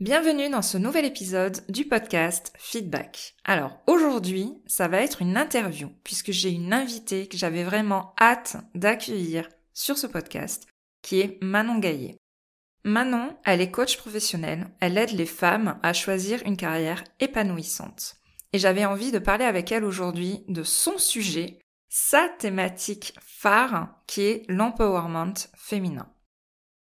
Bienvenue dans ce nouvel épisode du podcast Feedback. Alors aujourd'hui, ça va être une interview puisque j'ai une invitée que j'avais vraiment hâte d'accueillir sur ce podcast qui est Manon Gaillet. Manon, elle est coach professionnelle, elle aide les femmes à choisir une carrière épanouissante. Et j'avais envie de parler avec elle aujourd'hui de son sujet, sa thématique phare qui est l'empowerment féminin.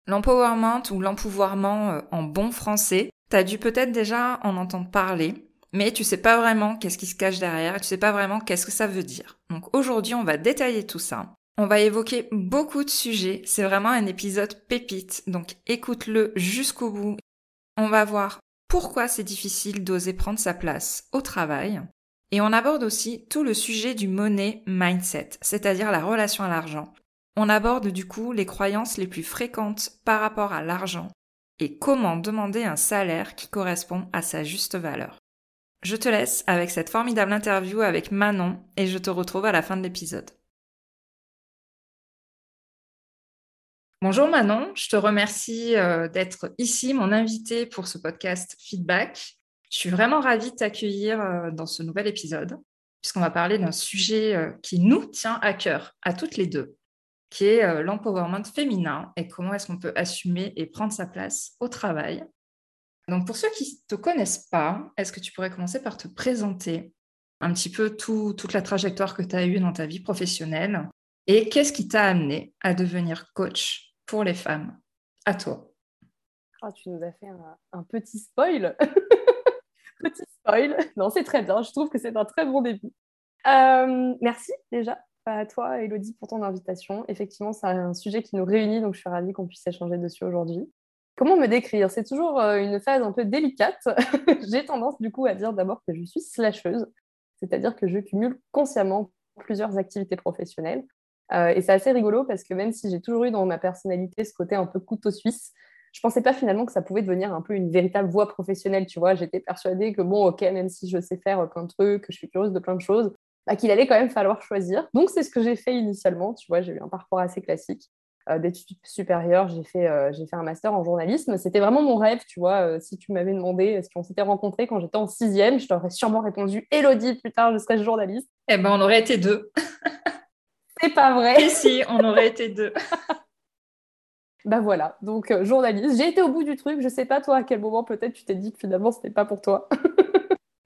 L'empowerment ou l'empouvoirment euh, en bon français, t'as dû peut-être déjà en entendre parler, mais tu sais pas vraiment qu'est-ce qui se cache derrière, tu sais pas vraiment qu'est-ce que ça veut dire. Donc aujourd'hui, on va détailler tout ça. On va évoquer beaucoup de sujets, c'est vraiment un épisode pépite, donc écoute-le jusqu'au bout. On va voir pourquoi c'est difficile d'oser prendre sa place au travail. Et on aborde aussi tout le sujet du money mindset, c'est-à-dire la relation à l'argent. On aborde du coup les croyances les plus fréquentes par rapport à l'argent et comment demander un salaire qui correspond à sa juste valeur. Je te laisse avec cette formidable interview avec Manon et je te retrouve à la fin de l'épisode. Bonjour Manon, je te remercie euh, d'être ici, mon invité pour ce podcast Feedback. Je suis vraiment ravie de t'accueillir euh, dans ce nouvel épisode, puisqu'on va parler d'un sujet euh, qui nous tient à cœur, à toutes les deux qui est euh, l'empowerment féminin et comment est-ce qu'on peut assumer et prendre sa place au travail. Donc pour ceux qui ne te connaissent pas, est-ce que tu pourrais commencer par te présenter un petit peu toute la trajectoire que tu as eue dans ta vie professionnelle et qu'est-ce qui t'a amené à devenir coach pour les femmes? À toi. Oh, tu nous as fait un, petit spoil. petit spoil. Non, c'est très bien. Je trouve que c'est un très bon début. Euh, merci déjà à toi, Elodie, pour ton invitation. Effectivement, c'est un sujet qui nous réunit, donc je suis ravie qu'on puisse échanger dessus aujourd'hui. Comment me décrire? C'est toujours euh, une phase un peu délicate. J'ai tendance du coup à dire d'abord que je suis slasheuse, c'est-à-dire que je cumule consciemment plusieurs activités professionnelles. Euh, et c'est assez rigolo parce que même si j'ai toujours eu dans ma personnalité ce côté un peu couteau suisse, je pensais pas finalement que ça pouvait devenir un peu une véritable voie professionnelle, tu vois. J'étais persuadée que bon, ok, même si je sais faire plein de trucs, que je suis curieuse de plein de choses, bah, qu'il allait quand même falloir choisir. Donc, c'est ce que j'ai fait initialement. Tu vois, j'ai eu un parcours assez classique euh, d'études supérieures. J'ai fait, euh, j'ai fait un master en journalisme. C'était vraiment mon rêve, tu vois. Euh, si tu m'avais demandé si on s'était rencontrés quand j'étais en sixième, je t'aurais sûrement répondu Elodie, plus tard, je serais journaliste. Eh ben, on aurait été deux. c'est pas vrai. Et si, on aurait été deux. bah voilà, donc journaliste. J'ai été au bout du truc. Je sais pas, toi, à quel moment peut-être tu t'es dit que finalement, c'était pas pour toi.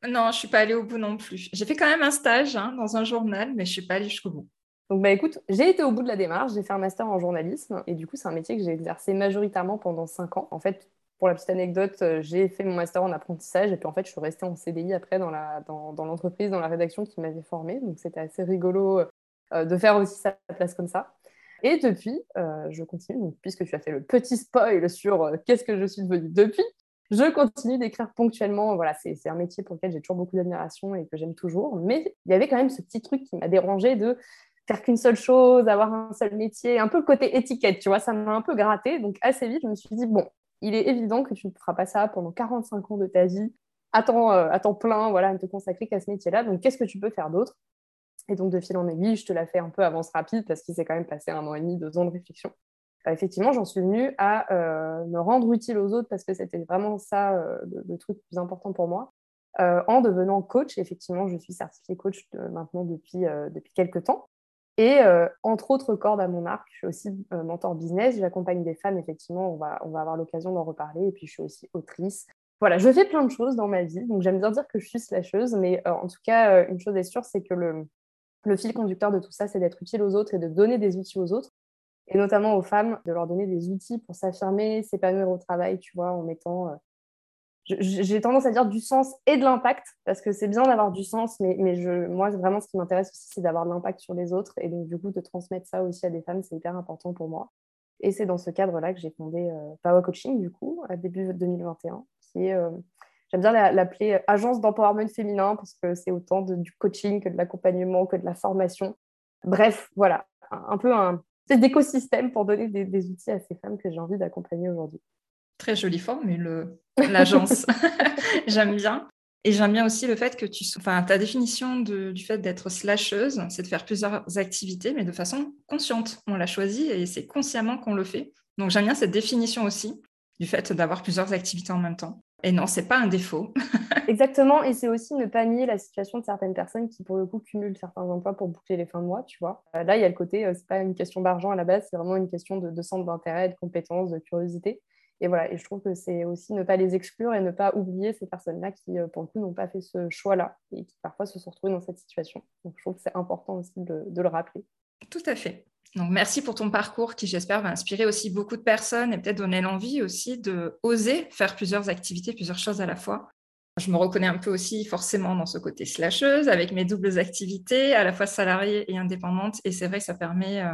Non, je suis pas allée au bout non plus. J'ai fait quand même un stage hein, dans un journal, mais je suis pas allée jusqu'au bout. Donc, bah, écoute, j'ai été au bout de la démarche. J'ai fait un master en journalisme et du coup, c'est un métier que j'ai exercé majoritairement pendant cinq ans. En fait, pour la petite anecdote, euh, j'ai fait mon master en apprentissage et puis en fait, je suis restée en CDI après dans, la, dans, dans l'entreprise, dans la rédaction qui m'avait formée. Donc, c'était assez rigolo euh, de faire aussi sa place comme ça. Et depuis, euh, je continue, puisque tu as fait le petit spoil sur qu'est-ce que je suis devenue depuis, je continue d'écrire ponctuellement. Voilà, c'est un métier pour lequel j'ai toujours beaucoup d'admiration et que j'aime toujours. Mais il y avait quand même ce petit truc qui m'a dérangé de faire qu'une seule chose, avoir un seul métier, un peu le côté étiquette, tu vois, ça m'a un peu gratté. Donc assez vite, je me suis dit, bon, il est évident que tu ne feras pas ça pendant 45 ans de ta vie, à temps, euh, à temps plein, voilà, ne te consacrer qu'à ce métier-là. Donc qu'est-ce que tu peux faire d'autre? Et donc de fil en aiguille, je te la fais un peu avance rapide parce qu'il s'est quand même passé un an et demi, deux ans de réflexion. Bah, effectivement, j'en suis venue à euh, me rendre utile aux autres parce que c'était vraiment ça euh, le, truc le plus important pour moi. Euh, en devenant coach, effectivement, je suis certifiée coach maintenant depuis, depuis quelques temps. Et entre autres cordes à mon arc, je suis aussi mentor business, j'accompagne des femmes, effectivement, on va, on va avoir l'occasion d'en reparler. Et puis, je suis aussi autrice. Voilà, je fais plein de choses dans ma vie. Donc, j'aime bien dire que je suis slasheuse, mais en tout cas, une chose est sûre, c'est que le, le fil conducteur de tout ça, c'est d'être utile aux autres et de donner des outils aux autres et notamment aux femmes, de leur donner des outils pour s'affirmer, s'épanouir au travail, tu vois, en mettant, euh, j'ai tendance à dire du sens et de l'impact, parce que c'est bien d'avoir du sens, mais, mais je, moi, vraiment, ce qui m'intéresse aussi, c'est d'avoir de l'impact sur les autres, et donc, du coup, de transmettre ça aussi à des femmes, c'est hyper important pour moi. Et c'est dans ce cadre-là que j'ai fondé euh, Power Coaching, du coup, à début 2021, qui est... Euh, J'aime bien l'appeler agence d'empowerment féminin parce que c'est autant du coaching que de l'accompagnement, que de la formation. Bref, voilà, un, peu un d'écosystème pour donner des, outils à ces femmes que j'ai envie d'accompagner aujourd'hui. Très jolie formule, l'agence. J'aime bien. Et j'aime bien aussi le fait que tu... Enfin, ta définition du fait d'être slasheuse, c'est de faire plusieurs activités, mais de façon consciente. On l'a choisi et c'est consciemment qu'on le fait. Donc j'aime bien cette définition aussi du fait d'avoir plusieurs activités en même temps. Et non, c'est pas un défaut. Exactement, et c'est aussi ne pas nier la situation de certaines personnes qui, pour le coup, cumulent certains emplois pour boucler les fins de mois, tu vois. Euh, là, il y a le côté, euh, c'est pas une question d'argent à la base, c'est vraiment une question de, de centre d'intérêt, de compétences, de curiosité. Et voilà, et je trouve que c'est aussi ne pas les exclure et ne pas oublier ces personnes-là qui, euh, pour le coup, n'ont pas fait ce choix-là et qui parfois se sont retrouvées dans cette situation. Donc, je trouve que c'est important aussi de, de le rappeler. Tout à fait. Donc, merci pour ton parcours qui, j'espère, va inspirer aussi beaucoup de personnes et peut-être donner l'envie aussi de oser faire plusieurs activités, plusieurs choses à la fois. Je me reconnais un peu aussi forcément dans ce côté slasheuse avec mes doubles activités, à la fois salariée et indépendante. Et c'est vrai que ça permet euh,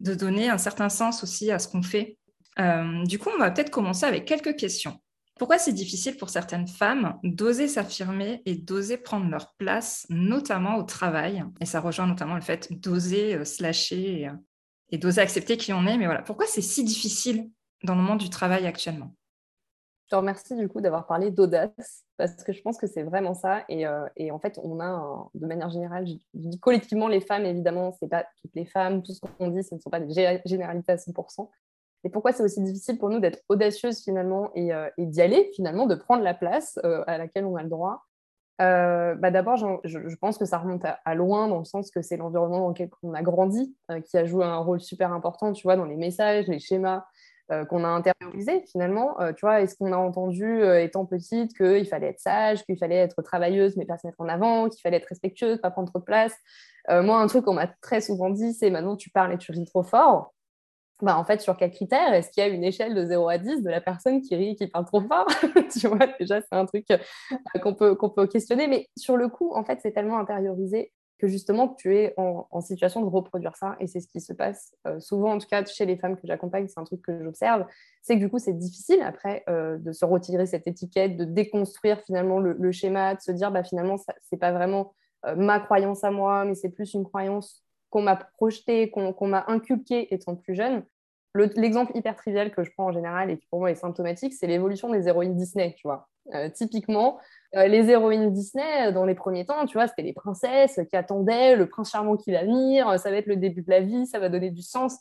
de donner un certain sens aussi à ce qu'on fait euh, du coup, on va peut-être commencer avec quelques questions. Pourquoi c'est difficile pour certaines femmes d'oser s'affirmer et d'oser prendre leur place, notamment au travail? Et ça rejoint notamment le fait d'oser euh, slasher euh, et, d'oser accepter qui on est. Mais voilà, pourquoi c'est si difficile dans le monde du travail actuellement? Je te remercie du coup d'avoir parlé d'audace parce que je pense que c'est vraiment ça. Et, en fait, on a, de manière générale, je, dis collectivement les femmes, évidemment, c'est pas toutes les femmes, tout ce qu'on dit, ce ne sont pas des généralités à 100%. Et pourquoi c'est aussi difficile pour nous d'être audacieuses finalement et, euh, d'y aller finalement, de prendre la place euh, à laquelle on a le droit? Euh, bah D'abord, je, pense que ça remonte à, loin dans le sens que c'est l'environnement dans lequel on a grandi qui a joué un rôle super important, tu vois, dans les messages, les schémas qu'on a intériorisés finalement. tu vois, est-ce qu'on a entendu étant petite qu'il fallait être sage, qu'il fallait être travailleuse mais pas se mettre en avant, qu'il fallait être respectueuse, pas prendre trop de place? Moi, un truc qu'on m'a très souvent dit, c'est maintenant tu parles et tu ris trop fort bah, en fait, sur quels critères? Est-ce qu'il y a une échelle de 0 à 10 de la personne qui rit, qui parle trop fort? Tu vois, déjà, c'est un truc euh, qu'on peut, qu'on peut questionner. Mais sur le coup, en fait, c'est tellement intériorisé que justement, tu es en, situation de reproduire ça. Et c'est ce qui se passe euh, souvent, en tout cas, chez les femmes que j'accompagne, c'est un truc que j'observe. C'est que du coup, c'est difficile après euh, de se retirer cette étiquette, de déconstruire finalement le, schéma, de se dire, bah, finalement, ce n'est pas vraiment ma croyance à moi, mais c'est plus une croyance qu'on m'a projeté, qu'on m'a inculqué étant plus jeune. L'exemple hyper trivial que je prends en général et qui pour moi est symptomatique, c'est l'évolution des héroïnes Disney, tu vois. Euh, typiquement, euh, les héroïnes Disney, euh, dans les premiers temps, tu vois, c'était les princesses qui attendaient le prince charmant qui va venir, ça va être le début de la vie, ça va donner du sens.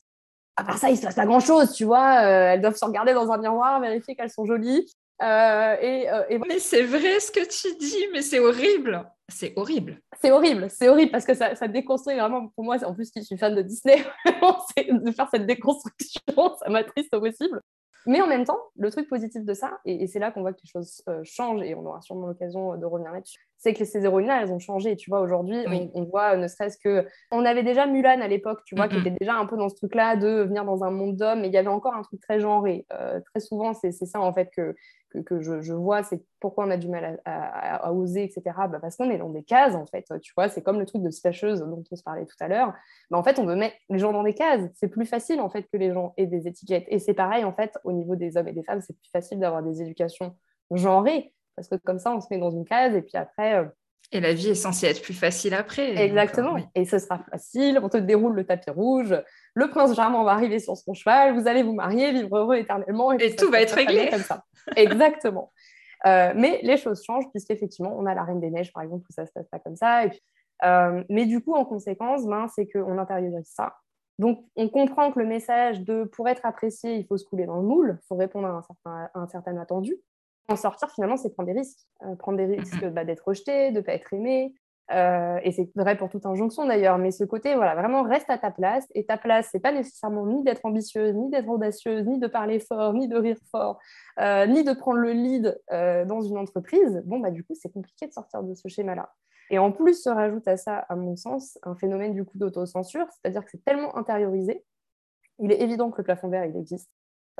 À part ça, il se passe pas grand-chose, tu vois. elles doivent se regarder dans un miroir, vérifier qu'elles sont jolies. et, Mais c'est vrai ce que tu dis, mais c'est horrible. C'est horrible. C'est horrible, c'est horrible parce que ça, ça, déconstruit vraiment. Pour moi, en plus, je suis fan de Disney, de faire cette déconstruction, ça m'attriste au possible. Mais en même temps, le truc positif de ça, et, c'est là qu'on voit que les choses euh, changent, et on aura sûrement l'occasion de revenir là-dessus, c'est que ces héroïnes-là, elles ont changé. Tu vois, aujourd'hui, on, voit ne serait-ce que. On avait déjà Mulan à l'époque, tu vois, qui était déjà un peu dans ce truc-là de venir dans un monde d'hommes, mais il y avait encore un truc très genré. Euh, très souvent, c'est ça, en fait, que, que, je, vois, c'est pourquoi on a du mal à, oser, etc. Bah parce qu'on est dans des cases, en fait. Tu vois, c'est comme le truc de slasheuse dont on se parlait tout à l'heure. Bah en fait, on veut mettre les gens dans des cases. C'est plus facile, en fait, que les gens aient des étiquettes. Et c'est pareil, en fait, au niveau des hommes et des femmes, c'est plus facile d'avoir des éducations genrées. Parce que comme ça, on se met dans une case et puis après. Euh, et la vie est censée être plus facile après. Exactement. Et ce sera facile. On te déroule le tapis rouge. Le prince charmant va arriver sur son cheval. Vous allez vous marier, vivre heureux éternellement. Et, tout va être réglé. Comme ça. Exactement. Euh, mais les choses changent puisqu'effectivement, on a la Reine des Neiges, par exemple, où ça se passe pas comme ça. Et euh, mais du coup, en conséquence, ben, c'est qu'on intériorise ça. Donc, on comprend que le message de pour être apprécié, il faut se couler dans le moule, il faut répondre à un certain, à un certain attendu en sortir, finalement, c'est prendre des risques. Euh, prendre des risques bah, d'être rejeté, de ne pas être aimé. Euh, et c'est vrai pour toute injonction d'ailleurs, mais ce côté, voilà, vraiment reste à ta place. Et ta place, c'est pas nécessairement ni d'être ambitieuse, ni d'être audacieuse, ni de parler fort, ni de rire fort, euh, ni de prendre le lead dans une entreprise. Bon, bah, du coup, c'est compliqué de sortir de ce schéma-là. Et en plus, se rajoute à ça, à mon sens, un phénomène du coup d'autocensure, c'est-à-dire que c'est tellement intériorisé. Il est évident que le plafond vert, il existe.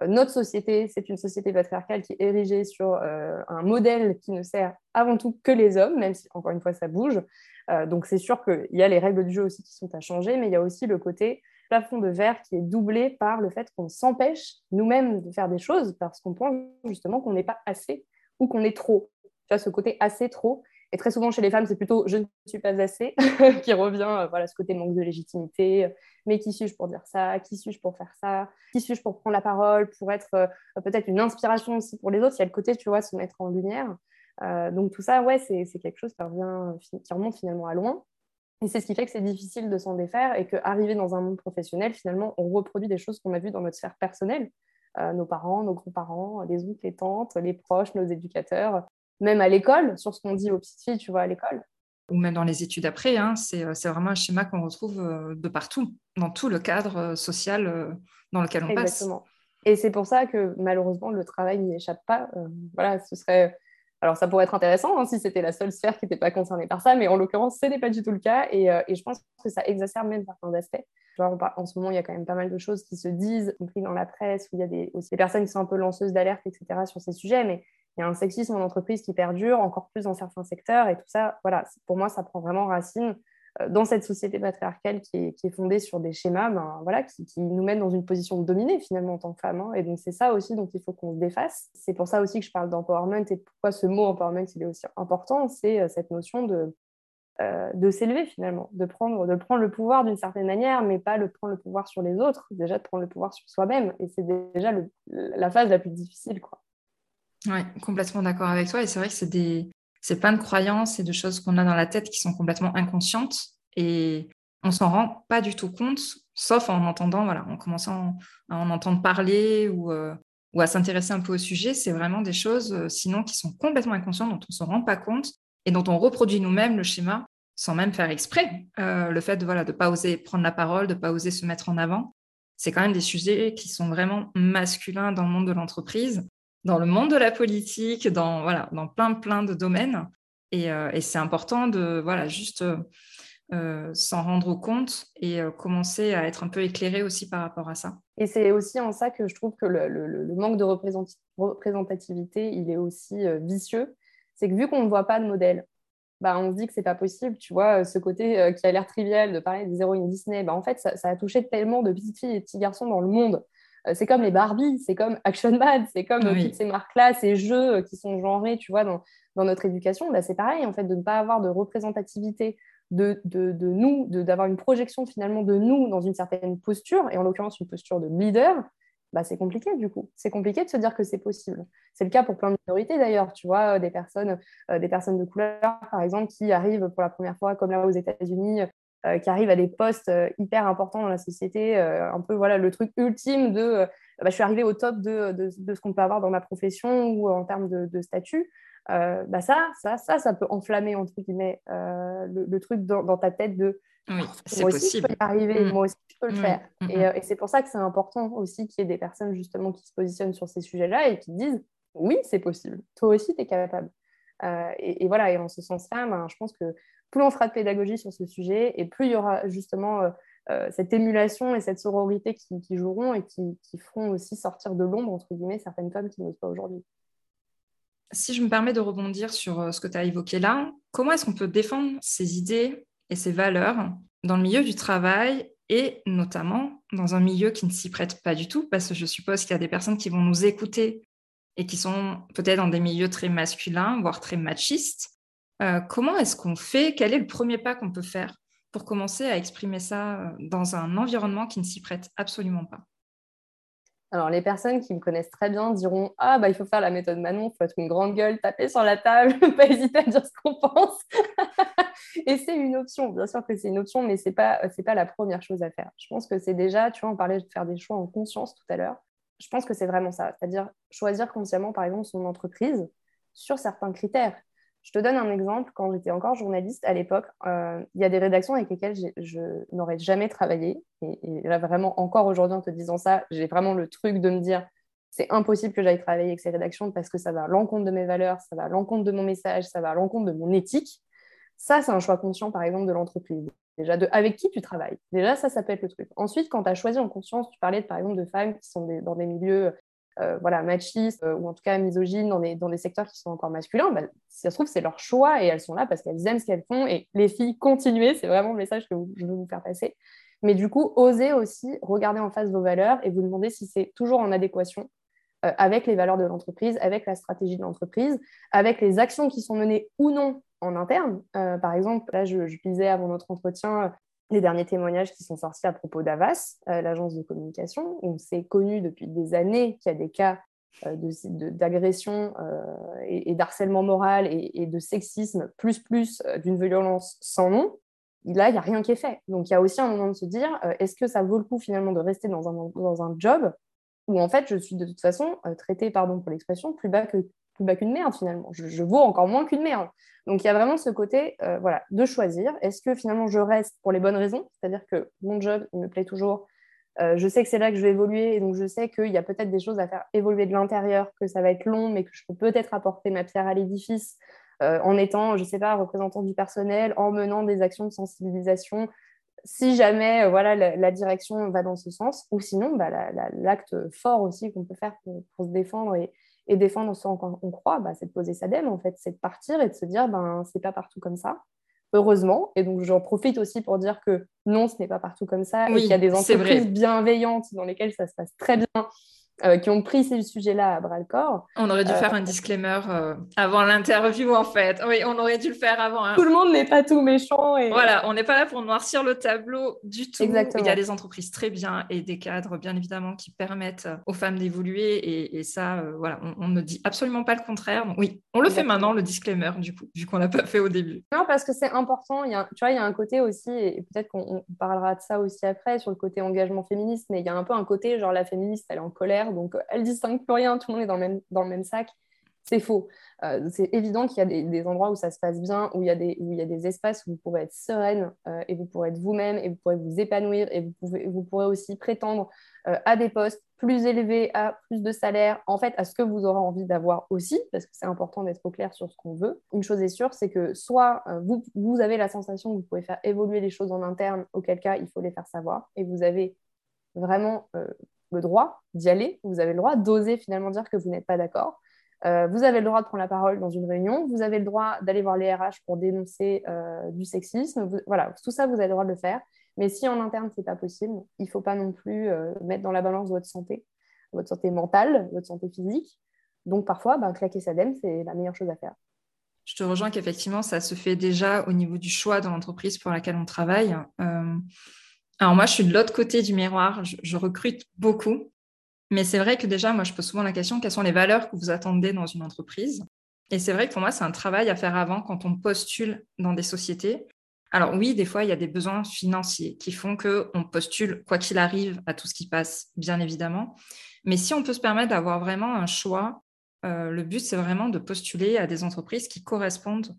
Notre société, c'est une société patriarcale qui est érigée sur euh, un modèle qui ne sert avant tout que les hommes, même si, encore une fois, ça bouge. Euh, donc, c'est sûr qu'il y a les règles du jeu aussi qui sont à changer, mais il y a aussi le côté plafond de verre qui est doublé par le fait qu'on s'empêche nous-mêmes de faire des choses parce qu'on pense justement qu'on n'est pas assez ou qu'on est trop. Tu vois, ce côté assez trop. Et très souvent, chez les femmes, c'est plutôt je ne suis pas assez qui revient, euh, voilà, ce côté manque de légitimité. Mais qui suis-je pour dire ça? Qui suis-je pour faire ça? Qui suis-je pour prendre la parole, pour être euh, peut-être une inspiration aussi pour les autres? Il y a le côté, tu vois, se mettre en lumière. Euh, donc tout ça, ouais, c'est quelque chose qui, revient, qui remonte finalement à loin. Et c'est ce qui fait que c'est difficile de s'en défaire et qu'arriver dans un monde professionnel, finalement, on reproduit des choses qu'on a vues dans notre sphère personnelle. nos parents, nos grands-parents, les oncles, les tantes, les proches, nos éducateurs, même à l'école, sur ce qu'on dit aux petites filles, tu vois, à l'école. Ou même dans les études après, hein, euh, c'est vraiment un schéma qu'on retrouve euh, de partout, dans tout le cadre euh, social dans lequel on Exactement. Et c'est pour ça que malheureusement, le travail n'y échappe pas. voilà, ce serait. Alors, ça pourrait être intéressant hein, si c'était la seule sphère qui n'était pas concernée par ça, mais en l'occurrence, ce n'est pas du tout le cas. Et, et, je pense que ça exacerbe même certains aspects. Genre, en ce moment, il y a quand même pas mal de choses qui se disent, y compris dans la presse, où il y a des, aussi des personnes qui sont un peu lanceuses d'alerte, etc., sur ces sujets. Mais il y a un sexisme en entreprise qui perdure, encore plus dans certains secteurs. Et tout ça, voilà, pour moi, ça prend vraiment racine euh, dans cette société patriarcale qui est, fondée sur des schémas ben, voilà, qui, nous mettent dans une position de dominer finalement en tant que femme. Hein. Et donc, c'est ça aussi dont il faut qu'on se défasse. C'est pour ça aussi que je parle d'empowerment et pourquoi ce mot empowerment il est aussi important. C'est euh, cette notion de, euh, de s'élever finalement, de prendre, de prendre le pouvoir d'une certaine manière, mais pas de prendre le pouvoir sur les autres, déjà de prendre le pouvoir sur soi-même. Et c'est déjà la phase la plus difficile. Quoi. Oui, complètement d'accord avec toi. Et c'est vrai que c'est des, plein de croyances et de choses qu'on a dans la tête qui sont complètement inconscientes et on s'en rend pas du tout compte, sauf en entendant, voilà, en commençant à en entendre parler ou, euh, à s'intéresser un peu au sujet. C'est vraiment des choses, euh, sinon, qui sont complètement inconscientes, dont on s'en rend pas compte et dont on reproduit nous-mêmes le schéma sans même faire exprès. Euh, le fait de voilà de pas oser prendre la parole, de pas oser se mettre en avant, c'est quand même des sujets qui sont vraiment masculins dans le monde de l'entreprise dans le monde de la politique, dans, voilà, dans plein, plein de domaines. Et, euh, c'est important de voilà, juste euh, s'en rendre compte et euh, commencer à être un peu éclairé aussi par rapport à ça. Et c'est aussi en ça que je trouve que le, manque de représentativité, il est aussi vicieux. C'est que vu qu'on ne voit pas de modèle, bah, on se dit que c'est pas possible. Tu vois, ce côté qui a l'air trivial de parler des héroïnes Disney, bah, en fait, ça, a touché tellement de petites filles et petits garçons dans le monde euh, c'est comme les Barbie, c'est comme Action Man, c'est comme euh, toutes ces marques-là, ces jeux euh, qui sont genrés, tu vois, dans, notre éducation. Bah, c'est pareil, en fait, de ne pas avoir de représentativité de, de, de nous, d'avoir une projection finalement de nous dans une certaine posture, et en l'occurrence une posture de leader, bah, c'est compliqué du coup. C'est compliqué de se dire que c'est possible. C'est le cas pour plein de minorités d'ailleurs. Tu vois, des personnes, des personnes de couleur, par exemple, qui arrivent pour la première fois, comme là aux États-Unis, euh, qui arrivent à des postes euh, hyper importants dans la société, euh, un peu voilà le truc ultime de bah, je suis arrivée au top de, de, ce qu'on peut avoir dans ma profession ou en termes de, statut. bah ça, ça, ça, ça peut enflammer entre guillemets le, truc dans, ta tête de oui, c'est possible. Je peux y arriver, mm. moi aussi je peux le mm. faire. Mm, et, et c'est pour ça que c'est important aussi qu'il y ait des personnes justement qui se positionnent sur ces sujets-là et qui disent oui, c'est possible. Toi aussi, tu es capable. Et, et, voilà, et en ce sens-là, ben, je pense que plus on fera de pédagogie sur ce sujet et plus il y aura justement euh, euh, cette émulation et cette sororité qui, joueront et qui, feront aussi sortir de l'ombre, entre guillemets, certaines femmes qui n'osent pas aujourd'hui. Si je me permets de rebondir sur euh, ce que tu as évoqué là, comment est-ce qu'on peut défendre ces idées et ces valeurs dans le milieu du travail et notamment dans un milieu qui ne s'y prête pas du tout, parce que je suppose qu'il y a des personnes qui vont nous écouter et qui sont peut-être dans des milieux très masculins, voire très machistes, euh, comment est-ce qu'on fait? Quel est le premier pas qu'on peut faire pour commencer à exprimer ça euh, dans un environnement qui ne s'y prête absolument pas? Alors, les personnes qui me connaissent très bien diront Ah, bah, il faut faire la méthode Manon, il faut être une grande gueule, taper sur la table, pas hésiter à dire ce qu'on pense. et c'est une option, bien sûr que c'est une option, mais ce n'est pas, pas la première chose à faire. Je pense que c'est déjà, tu vois, on parlait de faire des choix en conscience tout à l'heure. Je pense que c'est vraiment ça, c'est-à-dire choisir consciemment, par exemple, son entreprise sur certains critères. Je te donne un exemple. Quand j'étais encore journaliste à l'époque, euh, il y a des rédactions avec lesquelles je n'aurais jamais travaillé. Et, là, vraiment, encore aujourd'hui, en te disant ça, j'ai vraiment le truc de me dire c'est impossible que j'aille travailler avec ces rédactions parce que ça va à l'encontre de mes valeurs, ça va à l'encontre de mon message, ça va à l'encontre de mon éthique. Ça, c'est un choix conscient, par exemple, de l'entreprise. Déjà, de avec qui tu travailles. Déjà, ça, ça peut être le truc. Ensuite, quand tu as choisi en conscience, tu parlais, par exemple, de femmes qui sont dans des milieux euh, voilà, machistes euh, ou en tout cas misogynes dans des, secteurs qui sont encore masculins, bah, si ça se trouve, c'est leur choix et elles sont là parce qu'elles aiment ce qu'elles font. Et les filles, continuez, c'est vraiment le message que je veux vous faire passer. Mais du coup, osez aussi regarder en face vos valeurs et vous demander si c'est toujours en adéquation avec les valeurs de l'entreprise, avec la stratégie de l'entreprise, avec les actions qui sont menées ou non en interne. par exemple, là, je, lisais avant notre entretien les derniers témoignages qui sont sortis à propos d'Avas, l'agence de communication, où c'est connu depuis des années qu'il y a des cas euh, d'agression euh, et, d'harcèlement moral et, de sexisme, plus plus euh, d'une violence sans nom, là, il n'y a rien qui est fait. Donc, il y a aussi un moment de se dire, est-ce que ça vaut le coup finalement de rester dans un, dans un job où en fait, je suis de toute façon traitée, pardon pour l'expression, plus bas que bas qu'une merde finalement. Je, je, vaux encore moins qu'une merde. Donc, il y a vraiment ce côté voilà, de choisir. Est-ce que finalement je reste pour les bonnes raisons? C'est-à-dire que mon job, il me plaît toujours, euh, je sais que c'est là que je vais évoluer et donc je sais qu'il y a peut-être des choses à faire évoluer de l'intérieur, que ça va être long, mais que je peux peut-être apporter ma pierre à l'édifice euh, en étant, je ne sais pas, représentant du personnel, en menant des actions de sensibilisation, si jamais euh, voilà, la, direction va dans ce sens, ou sinon bah, l'acte fort aussi qu'on peut faire pour, se défendre et, défendre ce qu'on croit, bah, c'est de poser sa dème en fait, c'est de partir et de se dire ben c'est pas partout comme ça heureusement. Et donc, j'en profite aussi pour dire que non, ce n'est pas partout comme ça. et qu'il y a des entreprises bienveillantes dans lesquelles ça se passe très bien euh, qui ont pris ces sujets-là à bras le corps. On aurait dû faire un disclaimer euh, avant l'interview, en fait. Oui, on aurait dû le faire avant. Hein. Tout le monde n'est pas tout méchant. Et... Voilà, on n'est pas là pour noircir le tableau du tout. Exactement. Il y a des entreprises très bien et des cadres, bien évidemment, qui permettent aux femmes d'évoluer. Et, ça, euh, voilà, on, ne dit absolument pas le contraire. Donc, oui, on le fait maintenant, le disclaimer, du coup, vu qu'on l'a pas fait au début. Non, parce que c'est important. Il y a, tu vois, il y a un côté aussi, et peut-être qu'on parlera de ça aussi après, sur le côté engagement féministe, mais il y a un peu un côté, genre, la féministe, elle est en colère, donc elle distingue plus rien, tout le monde est dans le même, sac. C'est faux. Euh, c'est évident qu'il y a des, endroits où ça se passe bien, où il y a des, espaces où vous pourrez être sereine euh, et vous pourrez être vous-même et vous pourrez vous épanouir et vous, pourrez aussi prétendre euh, à des postes plus élevés, à plus de salaire, en fait, à ce que vous aurez envie d'avoir aussi, parce que c'est important d'être au clair sur ce qu'on veut. Une chose est sûre, c'est que soit vous avez la sensation que vous pouvez faire évoluer les choses en interne, auquel cas il faut les faire savoir, et vous avez vraiment le droit d'y aller, vous avez le droit d'oser finalement dire que vous n'êtes pas d'accord. Euh, vous avez le droit de prendre la parole dans une réunion, vous avez le droit d'aller voir les RH pour dénoncer euh, du sexisme. voilà, tout ça, vous avez le droit de le faire. Mais si en interne, ce n'est pas possible, il ne faut pas non plus euh, mettre dans la balance votre santé, votre santé mentale, votre santé physique. Donc parfois, ben, claquer sa dème, c'est la meilleure chose à faire. Je te rejoins qu'effectivement, ça se fait déjà au niveau du choix dans l'entreprise pour laquelle on travaille. Alors moi, je suis de l'autre côté du miroir, je, recrute beaucoup, mais c'est vrai que déjà, moi, je pose souvent la question, quelles sont les valeurs que vous attendez dans une entreprise? Et c'est vrai que pour moi, c'est un travail à faire avant quand on postule dans des sociétés. Alors oui, des fois, il y a des besoins financiers qui font qu'on postule, quoi qu'il arrive, à tout ce qui passe, bien évidemment. Mais si on peut se permettre d'avoir vraiment un choix, euh, le but, c'est vraiment de postuler à des entreprises qui correspondent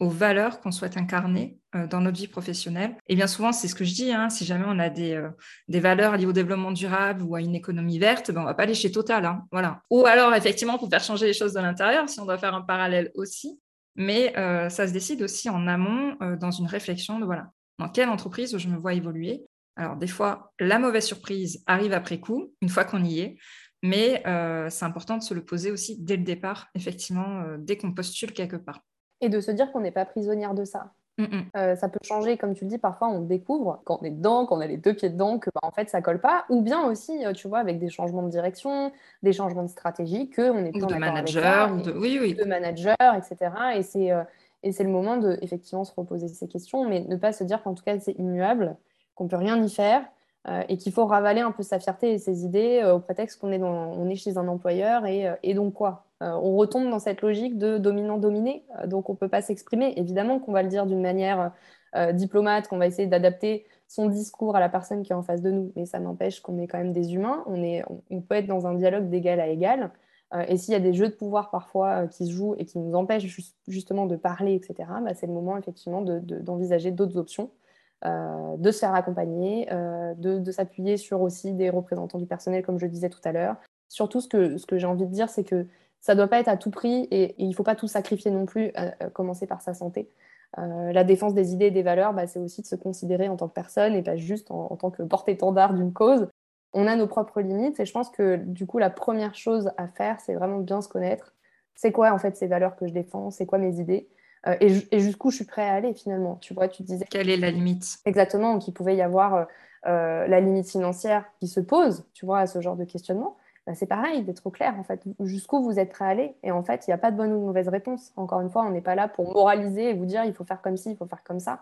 aux valeurs qu'on souhaite incarner euh, dans notre vie professionnelle. Et bien souvent, c'est ce que je dis, hein, si jamais on a des, euh, des, valeurs liées au développement durable ou à une économie verte, ben, on va pas aller chez Total. Hein, voilà. Ou alors, effectivement, pour faire changer les choses de l'intérieur, si on doit faire un parallèle aussi. Mais euh, ça se décide aussi en amont dans une réflexion de voilà, dans quelle entreprise je me vois évoluer. Alors, des fois, la mauvaise surprise arrive après coup, une fois qu'on y est. Mais c'est important de se le poser aussi dès le départ, effectivement, dès qu'on postule quelque part et de se dire qu'on n'est pas prisonnière de ça. Mm, mm. Euh, ça peut changer, comme tu le dis, parfois on découvre quand on est dedans, quand on a les deux pieds dedans, que bah, en fait ça colle pas, ou bien aussi, euh, tu vois, avec des changements de direction, des changements de stratégie, que on est plus de manager, de... oui, oui. de manager, etc. Et c'est euh, et c'est le moment de effectivement se reposer ces questions, mais ne pas se dire qu'en tout cas c'est immuable, qu'on peut rien y faire. Et qu'il faut ravaler un peu sa fierté et ses idées au prétexte qu'on est, on est chez un employeur et, et donc quoi? Euh, on retombe dans cette logique de dominant-dominé, euh, donc on ne peut pas s'exprimer. Évidemment qu'on va le dire d'une manière euh, diplomate, qu'on va essayer d'adapter son discours à la personne qui est en face de nous, mais ça n'empêche qu'on est quand même des humains, on, peut être dans un dialogue d'égal à égal. et s'il y a des jeux de pouvoir parfois qui se jouent et qui nous empêchent justement de parler, etc., bah, c'est le moment effectivement d'envisager d'autres options. De se faire accompagner, de, s'appuyer sur aussi des représentants du personnel, comme je disais tout à l'heure. Surtout, ce que j'ai envie de dire, c'est que ça ne doit pas être à tout prix et, il ne faut pas tout sacrifier non plus, à, commencer par sa santé. Euh, la défense des idées et des valeurs, bah, c'est aussi de se considérer en tant que personne et pas juste en, tant que porte-étendard d'une cause. On a nos propres limites et je pense que du coup, la première chose à faire, c'est vraiment bien se connaître. C'est quoi en fait ces valeurs que je défends? C'est quoi mes idées? Euh, et, jusqu'où je suis prêt à aller finalement Tu vois, tu disais. Quelle est la limite? Exactement, qu'il pouvait y avoir euh, la limite financière qui se pose, tu vois, à ce genre de questionnement bah, c'est pareil, d'être au clair, en fait, jusqu'où vous êtes prêt à aller? Et en fait, il n'y a pas de bonne ou de mauvaise réponse. Encore une fois, on n'est pas là pour moraliser et vous dire il faut faire comme ci, il faut faire comme ça.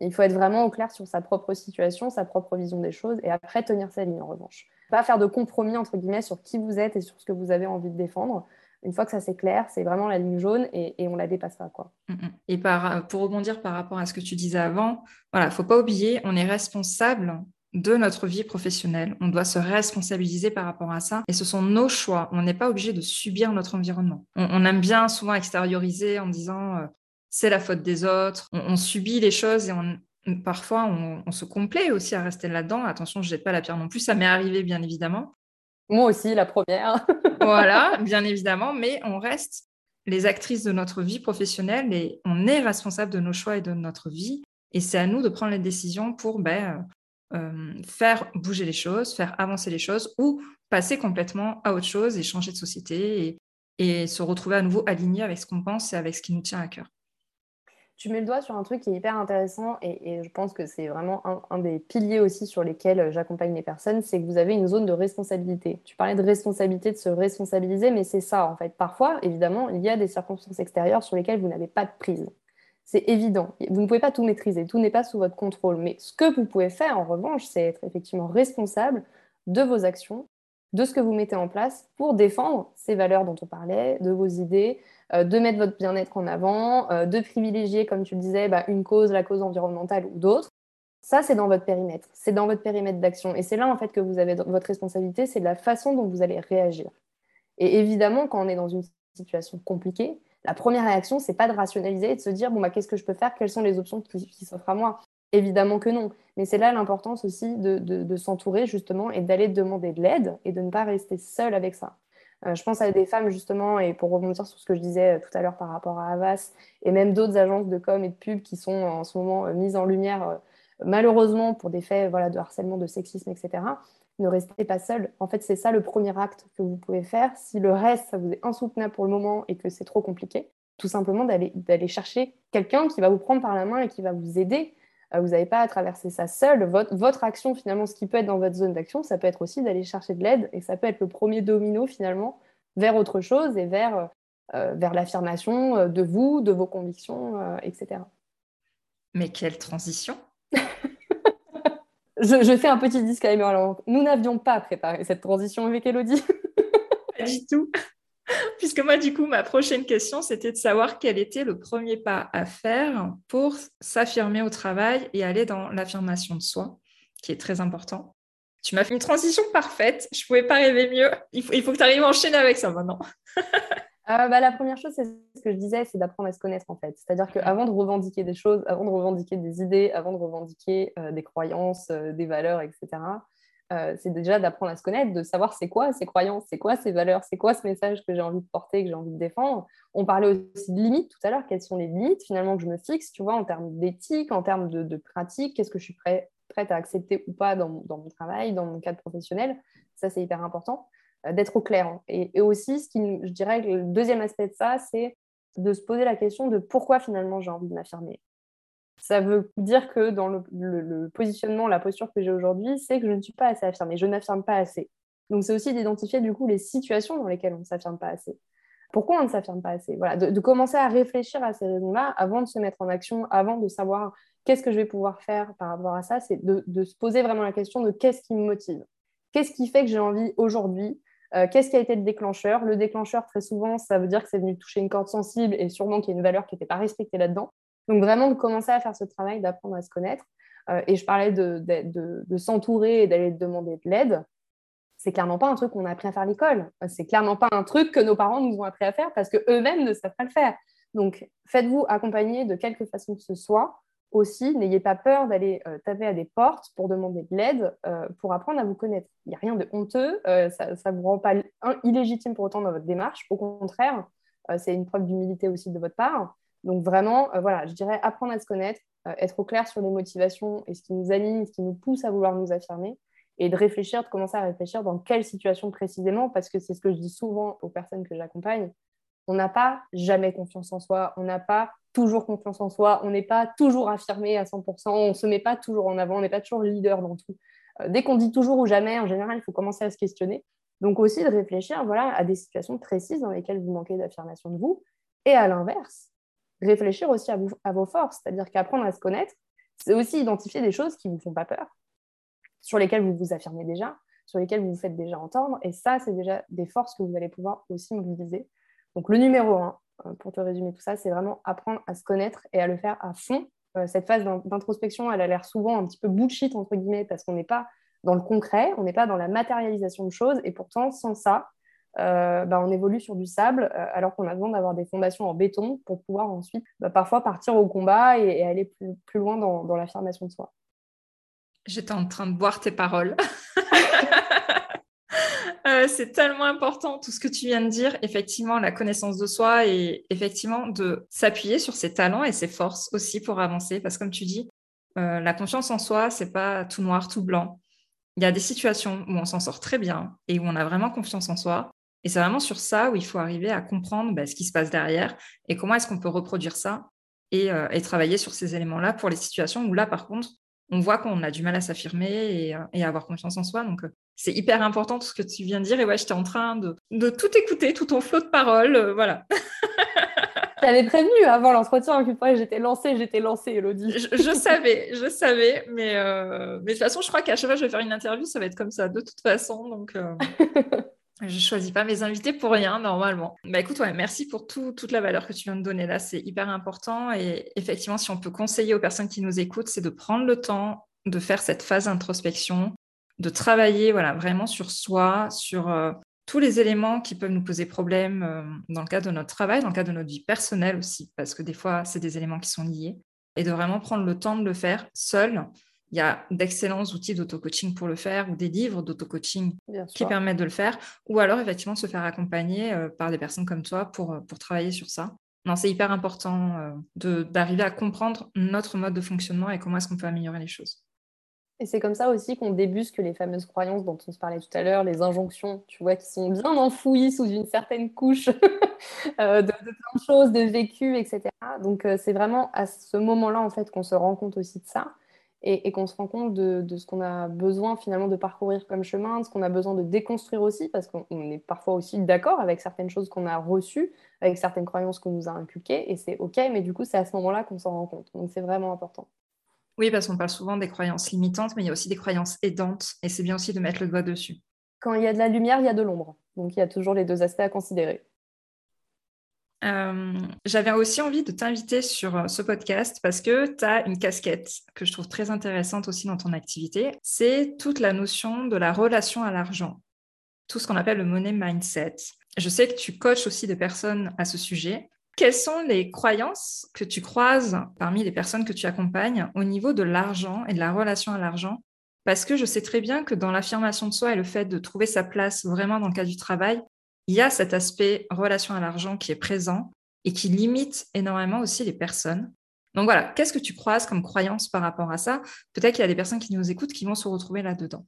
Il faut être vraiment au clair sur sa propre situation, sa propre vision des choses, et après tenir sa ligne en revanche. Pas faire de compromis, entre guillemets, sur qui vous êtes et sur ce que vous avez envie de défendre. Une fois que ça c'est clair, c'est vraiment la ligne jaune et, on la dépasse pas. Quoi. Mm, mm. Et par, pour rebondir par rapport à ce que tu disais avant, voilà, faut pas oublier, on est responsable de notre vie professionnelle. On doit se responsabiliser par rapport à ça. Et ce sont nos choix. On n'est pas obligé de subir notre environnement. On, aime bien souvent extérioriser en disant euh, c'est la faute des autres. On, subit les choses et parfois on, se complaît aussi à rester là-dedans. Attention, je jette pas la pierre non plus. Ça m'est arrivé bien évidemment. Moi aussi, la première. voilà, bien évidemment. Mais on reste les actrices de notre vie professionnelle et on est responsable de nos choix et de notre vie. Et c'est à nous de prendre les décisions pour ben, euh, faire bouger les choses, faire avancer les choses ou passer complètement à autre chose et changer de société et, se retrouver à nouveau aligné avec ce qu'on pense et avec ce qui nous tient à cœur. Tu mets le doigt sur un truc qui est hyper intéressant et, je pense que c'est vraiment un, des piliers aussi sur lesquels j'accompagne les personnes, c'est que vous avez une zone de responsabilité. Tu parlais de responsabilité, de se responsabiliser, mais c'est ça en fait. Parfois, évidemment, il y a des circonstances extérieures sur lesquelles vous n'avez pas de prise c'est évident. Vous ne pouvez pas tout maîtriser, tout n'est pas sous votre contrôle. Mais ce que vous pouvez faire, en revanche, c'est être effectivement responsable de vos actions, de ce que vous mettez en place pour défendre ces valeurs dont on parlait, de vos idées, euh, de mettre votre bien-être en avant, euh, de privilégier, comme tu le disais, bah, une cause, la cause environnementale ou d'autres. Ça, c'est dans votre périmètre, c'est dans votre périmètre d'action. Et c'est là, en fait, que vous avez votre responsabilité, c'est la façon dont vous allez réagir. Et évidemment, quand on est dans une situation compliquée, la première réaction, c'est pas de rationaliser et de se dire bon bah qu'est-ce que je peux faire, quelles sont les options qui, s'offrent à moi? Évidemment que non, mais c'est là l'importance aussi de, s'entourer justement et d'aller demander de l'aide et de ne pas rester seul avec ça. Euh, je pense à des femmes justement, et pour rebondir sur ce que je disais euh, tout à l'heure par rapport à Avas, et même d'autres agences de com et de pub qui sont en ce moment euh, mises en lumière malheureusement pour des faits voilà, de harcèlement, de sexisme, etc ne restez pas seul. En fait, c'est ça le premier acte que vous pouvez faire. Si le reste, ça vous est insoutenable pour le moment et que c'est trop compliqué, tout simplement d'aller chercher quelqu'un qui va vous prendre par la main et qui va vous aider. Euh, vous n'avez pas à traverser ça seul. Votre, votre, action, finalement, ce qui peut être dans votre zone d'action, ça peut être aussi d'aller chercher de l'aide et ça peut être le premier domino, finalement, vers autre chose et vers, euh, euh, vers l'affirmation de vous, de vos convictions, etc. Mais quelle transition je, fais un petit disclaimer. Alors, nous n'avions pas préparé cette transition avec Elodie. pas du tout. Puisque moi, du coup, ma prochaine question, c'était de savoir quel était le premier pas à faire pour s'affirmer au travail et aller dans l'affirmation de soi, qui est très important. Tu m'as fait une transition parfaite. Je ne pouvais pas rêver mieux. Il faut, il faut que tu arrives à enchaîner avec ça maintenant. Euh, bah, la première chose, c'est ce que je disais, c'est d'apprendre à se connaître en fait. C'est-à-dire qu'avant de revendiquer des choses, avant de revendiquer des idées, avant de revendiquer euh, des croyances, euh, des valeurs, etc., c'est déjà d'apprendre à se connaître, de savoir c'est quoi ces croyances, c'est quoi ces valeurs, c'est quoi ce message que j'ai envie de porter, que j'ai envie de défendre. On parlait aussi de limites tout à l'heure, quelles sont les limites finalement que je me fixe, tu vois, en termes d'éthique, en termes de, pratique, qu'est-ce que je suis prêt, prête à accepter ou pas dans, dans mon travail, dans mon cadre professionnel? Ça, c'est hyper important. Euh, d'être au clair. Et, aussi, ce qui, je dirais le deuxième aspect de ça, c'est de se poser la question de pourquoi finalement j'ai envie de m'affirmer. Ça veut dire que dans le, positionnement, la posture que j'ai aujourd'hui, c'est que je ne suis pas assez affirmée, je n'affirme pas assez. Donc c'est aussi d'identifier du coup les situations dans lesquelles on ne s'affirme pas assez. Pourquoi on ne s'affirme pas assez? Voilà, de, commencer à réfléchir à ces raisons-là avant de se mettre en action, avant de savoir qu'est-ce que je vais pouvoir faire par rapport à ça, c'est de, se poser vraiment la question de qu'est-ce qui me motive? Qu'est-ce qui fait que j'ai envie aujourd'hui? Euh, qu'est-ce qui a été le déclencheur? Le déclencheur, très souvent, ça veut dire que c'est venu toucher une corde sensible et sûrement qu'il y a une valeur qui n'était pas respectée là-dedans. Donc vraiment de commencer à faire ce travail, d'apprendre à se connaître. Euh, et je parlais de, s'entourer et d'aller demander de l'aide. C'est clairement pas un truc qu'on a appris à faire à l'école. C'est clairement pas un truc que nos parents nous ont appris à faire parce qu'eux-mêmes ne savent pas le faire. Donc faites-vous accompagner de quelque façon que ce soit aussi, n'ayez pas peur d'aller euh, taper à des portes pour demander de l'aide, euh, pour apprendre à vous connaître. Il n'y a rien de honteux, ça ne vous rend pas illégitime pour autant dans votre démarche. Au contraire, c'est une preuve d'humilité aussi de votre part. Donc vraiment, voilà, je dirais apprendre à se connaître, être au clair sur les motivations et ce qui nous anime, ce qui nous pousse à vouloir nous affirmer, et de réfléchir, de commencer à réfléchir dans quelle situation précisément, parce que c'est ce que je dis souvent aux personnes que j'accompagne. On n'a pas jamais confiance en soi, on n'a pas toujours confiance en soi, on n'est pas toujours affirmé à 100%, on ne se met pas toujours en avant, on n'est pas toujours leader dans tout. Euh, dès qu'on dit toujours ou jamais, en général, il faut commencer à se questionner. Donc aussi de réfléchir voilà, à des situations précises dans lesquelles vous manquez d'affirmation de vous. Et à l'inverse, réfléchir aussi à, vos forces, c'est-à-dire qu'apprendre à se connaître, c'est aussi identifier des choses qui ne vous font pas peur, sur lesquelles vous vous affirmez déjà, sur lesquelles vous vous faites déjà entendre. Et ça, c'est déjà des forces que vous allez pouvoir aussi mobiliser. Donc le numéro un, euh, pour te résumer tout ça, c'est vraiment apprendre à se connaître et à le faire à fond. Euh, cette phase d'introspection, elle a l'air souvent un petit peu bullshit, entre guillemets, parce qu'on n'est pas dans le concret, on n'est pas dans la matérialisation de choses. Et pourtant, sans ça, euh, bah, on évolue sur du sable, alors qu'on a besoin d'avoir des fondations en béton pour pouvoir ensuite bah, parfois partir au combat et, aller plus, loin dans, dans l'affirmation de soi. J'étais en train de boire tes paroles. Euh, c'est tellement important tout ce que tu viens de dire. Effectivement, la connaissance de soi et effectivement de s'appuyer sur ses talents et ses forces aussi pour avancer. Parce que comme tu dis, euh, la confiance en soi, c'est pas tout noir, tout blanc. Il y a des situations où on s'en sort très bien et où on a vraiment confiance en soi. Et c'est vraiment sur ça où il faut arriver à comprendre bah, ce qui se passe derrière et comment est-ce qu'on peut reproduire ça et, euh, et travailler sur ces éléments-là pour les situations où là, par contre, on voit qu'on a du mal à s'affirmer et, à avoir confiance en soi. Donc, c'est hyper important tout ce que tu viens de dire. Et ouais, j'étais en train de, tout écouter, tout ton flot de paroles. Euh, voilà. T'avais prévenu avant l'entretien qu'une fois j'étais lancée, j'étais lancée, Elodie. Je, savais, je savais, mais, euh, mais de toute façon, je crois qu'à chaque fois que je vais faire une interview, ça va être comme ça, de toute façon. Donc, euh, je choisis pas mes invités pour rien, normalement. Bah écoute, merci pour toute la valeur que tu viens de donner là, c'est hyper important. Et effectivement, si on peut conseiller aux personnes qui nous écoutent, c'est de prendre le temps de faire cette phase d'introspection, de travailler voilà, vraiment sur soi, sur euh, tous les éléments qui peuvent nous poser problème euh, dans le cadre de notre travail, dans le cadre de notre vie personnelle aussi, parce que des fois, c'est des éléments qui sont liés, et de vraiment prendre le temps de le faire seul. Il y a d'excellents outils d'auto-coaching pour le faire ou des livres d'auto-coaching qui permettent de le faire, ou alors effectivement se faire accompagner euh, par des personnes comme toi pour, pour travailler sur ça. Non, c'est hyper important d'arriver à comprendre notre mode de fonctionnement et comment est-ce qu'on peut améliorer les choses. Et c'est comme ça aussi qu'on débusque les fameuses croyances dont on se parlait tout à l'heure, les injonctions, tu vois, qui sont bien enfouies sous une certaine couche euh, de, plein de choses, de vécu, etc. Donc euh, c'est vraiment à ce moment-là, en fait, qu'on se rend compte aussi de ça et, qu'on se rend compte de, ce qu'on a besoin finalement de parcourir comme chemin, de ce qu'on a besoin de déconstruire aussi, parce qu'on est parfois aussi d'accord avec certaines choses qu'on a reçues, avec certaines croyances qu'on nous a inculquées, et c'est OK, mais du coup, c'est à ce moment-là qu'on s'en rend compte. Donc c'est vraiment important. Oui, parce qu'on parle souvent des croyances limitantes, mais il y a aussi des croyances aidantes, et c'est bien aussi de mettre le doigt dessus. Quand il y a de la lumière, il y a de l'ombre. Donc il y a toujours les deux aspects à considérer. Euh, j'avais aussi envie de t'inviter sur euh, ce podcast parce que tu as une casquette que je trouve très intéressante aussi dans ton activité. C'est toute la notion de la relation à l'argent, tout ce qu'on appelle le money mindset. Je sais que tu coaches aussi des personnes à ce sujet. Quelles sont les croyances que tu croises parmi les personnes que tu accompagnes au niveau de l'argent et de la relation à l'argent? Parce que je sais très bien que dans l'affirmation de soi et le fait de trouver sa place vraiment dans le cadre du travail, il y a cet aspect relation à l'argent qui est présent et qui limite énormément aussi les personnes. Donc voilà, qu'est-ce que tu croises comme croyance par rapport à ça? Peut-être qu'il y a des personnes qui nous écoutent qui vont se retrouver là-dedans.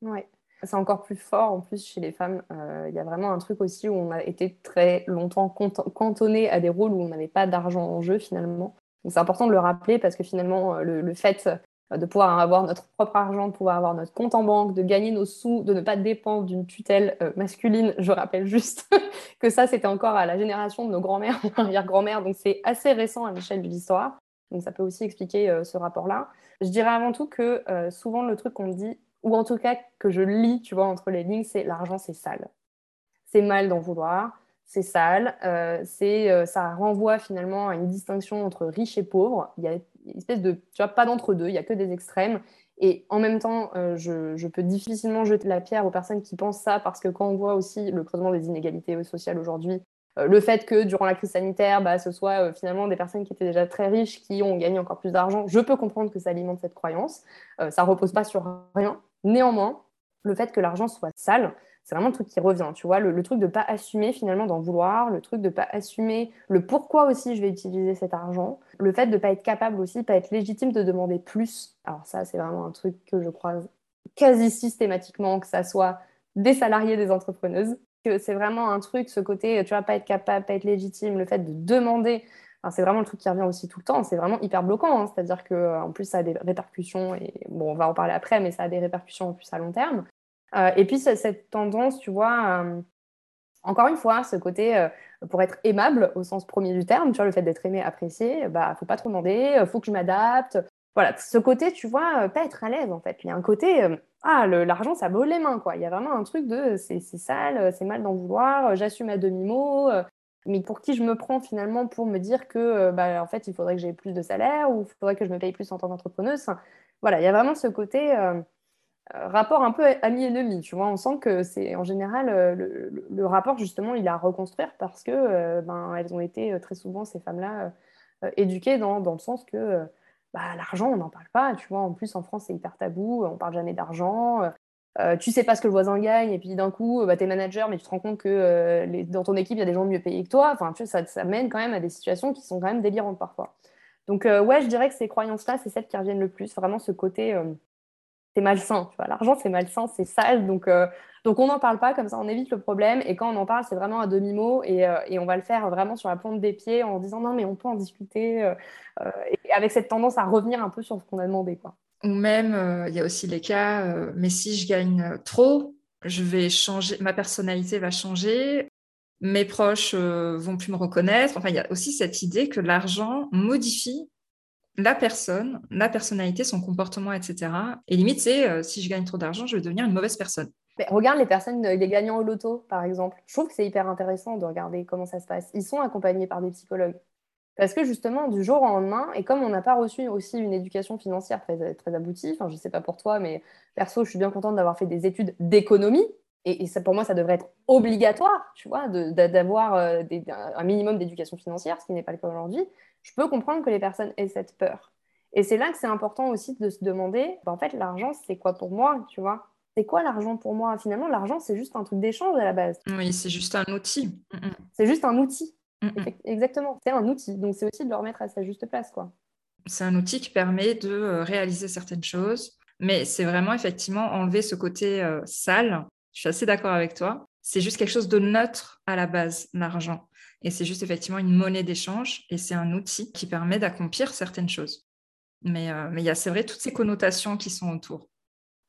Oui, c'est encore plus fort en plus chez les femmes. Euh, il y a vraiment un truc aussi où on a été très longtemps cantonné à des rôles où on n'avait pas d'argent en jeu finalement. C'est important de le rappeler parce que finalement euh, le, fait de pouvoir avoir notre propre argent, de pouvoir avoir notre compte en banque, de gagner nos sous, de ne pas dépendre d'une tutelle masculine. Je rappelle juste que ça, c'était encore à la génération de nos grands-mères, arrière-grand-mères, donc c'est assez récent à l'échelle de l'histoire. Donc ça peut aussi expliquer ce rapport-là. Je dirais avant tout que souvent le truc qu'on dit, ou en tout cas que je lis, tu vois, entre les lignes, c'est l'argent, c'est sale. C'est mal d'en vouloir, c'est sale, euh, c'est, euh, ça renvoie finalement à une distinction entre riche et pauvre. Il y a une espèce de, tu vois, pas d'entre-deux, il n'y a que des extrêmes. Et en même temps, euh, je, je, peux difficilement jeter la pierre aux personnes qui pensent ça parce que quand on voit aussi le creusement des inégalités sociales aujourd'hui, le fait que durant la crise sanitaire, bah, ce soit finalement des personnes qui étaient déjà très riches qui ont gagné encore plus d'argent, je peux comprendre que ça alimente cette croyance. ça repose pas sur rien. Néanmoins, le fait que l'argent soit sale, c'est vraiment le truc qui revient, tu vois, le, truc de ne pas assumer finalement d'en vouloir, le truc de ne pas assumer le pourquoi aussi je vais utiliser cet argent, le fait de ne pas être capable aussi, pas être légitime de demander plus. Alors ça, c'est vraiment un truc que je croise quasi systématiquement, que ça soit des salariés, des entrepreneuses, que c'est vraiment un truc, ce côté, tu vois, pas être capable, pas être légitime, le fait de demander c'est vraiment le truc qui revient aussi tout le temps. C'est vraiment hyper bloquant. Hein. C'est-à-dire qu'en plus, ça a des répercussions. Et bon, on va en parler après, mais ça a des répercussions en plus à long terme. et puis, cette tendance, tu vois, encore une fois, ce côté, pour être aimable au sens premier du terme, tu vois, le fait d'être aimé, apprécié, bah, faut pas trop demander, faut que je m'adapte. Voilà, ce côté, tu vois, pas être à l'aise, en fait. Il y a un côté, ah, l'argent, ça brûle les mains, quoi. Il y a vraiment un truc de, c'est sale, c'est mal d'en vouloir, j'assume à demi-mot, mais pour qui je me prends finalement pour me dire que, euh, bah, en fait, il faudrait que j'ai plus de salaire ou il faudrait que je me paye plus en tant qu'entrepreneuse. voilà, il y a vraiment ce côté euh, euh, rapport un peu ami-ennemi. Tu vois, on sent que c'est en général le, rapport justement, il est à reconstruire parce que ben, elles ont été très souvent ces femmes-là éduquées dans, dans, le sens que bah, l'argent, on n'en parle pas. Tu vois, en plus en France, c'est hyper tabou. On parle jamais d'argent. Euh, tu sais pas ce que le voisin gagne, et puis d'un coup, euh, bah, tu es manager, mais tu te rends compte que euh, dans ton équipe, il y a des gens mieux payés que toi. Enfin, tu ça, ça, mène quand même à des situations qui sont quand même délirantes parfois. Donc, ouais, je dirais que ces croyances-là, c'est celles qui reviennent le plus. Vraiment, ce côté, c'est malsain. L'argent, c'est malsain, c'est sale. Donc, donc on n'en parle pas, comme ça, on évite le problème. Et quand on en parle, c'est vraiment à demi-mot, et, et, on va le faire vraiment sur la pointe des pieds en disant non, mais on peut en discuter, et avec cette tendance à revenir un peu sur ce qu'on a demandé, quoi. Ou même, euh, il y a aussi les cas, euh, mais si je gagne trop, je vais changer, ma personnalité va changer, mes proches euh, vont plus me reconnaître. Enfin, il y a aussi cette idée que l'argent modifie la personne, la personnalité, son comportement, etc. Et limite, c'est si je gagne trop d'argent, je vais devenir une mauvaise personne. Mais regarde les personnes, les gagnants au loto, par exemple. Je trouve que c'est hyper intéressant de regarder comment ça se passe. Ils sont accompagnés par des psychologues. Parce que justement, du jour au lendemain, et comme on n'a pas reçu aussi une éducation financière très, aboutie, enfin, je ne sais pas pour toi, mais perso, je suis bien contente d'avoir fait des études d'économie. Et, pour moi, ça devrait être obligatoire, tu vois, d'avoir euh, un minimum d'éducation financière, ce qui n'est pas le cas aujourd'hui. Je peux comprendre que les personnes aient cette peur. Et c'est là que c'est important aussi de se demander, bah, en fait, l'argent, c'est quoi pour moi, tu vois? C'est quoi l'argent pour moi? Finalement, l'argent, c'est juste un truc d'échange à la base. Oui, c'est juste un outil. C'est juste un outil. Exactement, c'est un outil. Donc c'est aussi de le remettre à sa juste place. quoi. C'est un outil qui permet de euh, réaliser certaines choses, mais c'est vraiment effectivement enlever ce côté euh, sale. Je suis assez d'accord avec toi. C'est juste quelque chose de neutre à la base, l'argent. Et c'est juste effectivement une monnaie d'échange et c'est un outil qui permet d'accomplir certaines choses. Mais, euh, mais il y a, c'est vrai, toutes ces connotations qui sont autour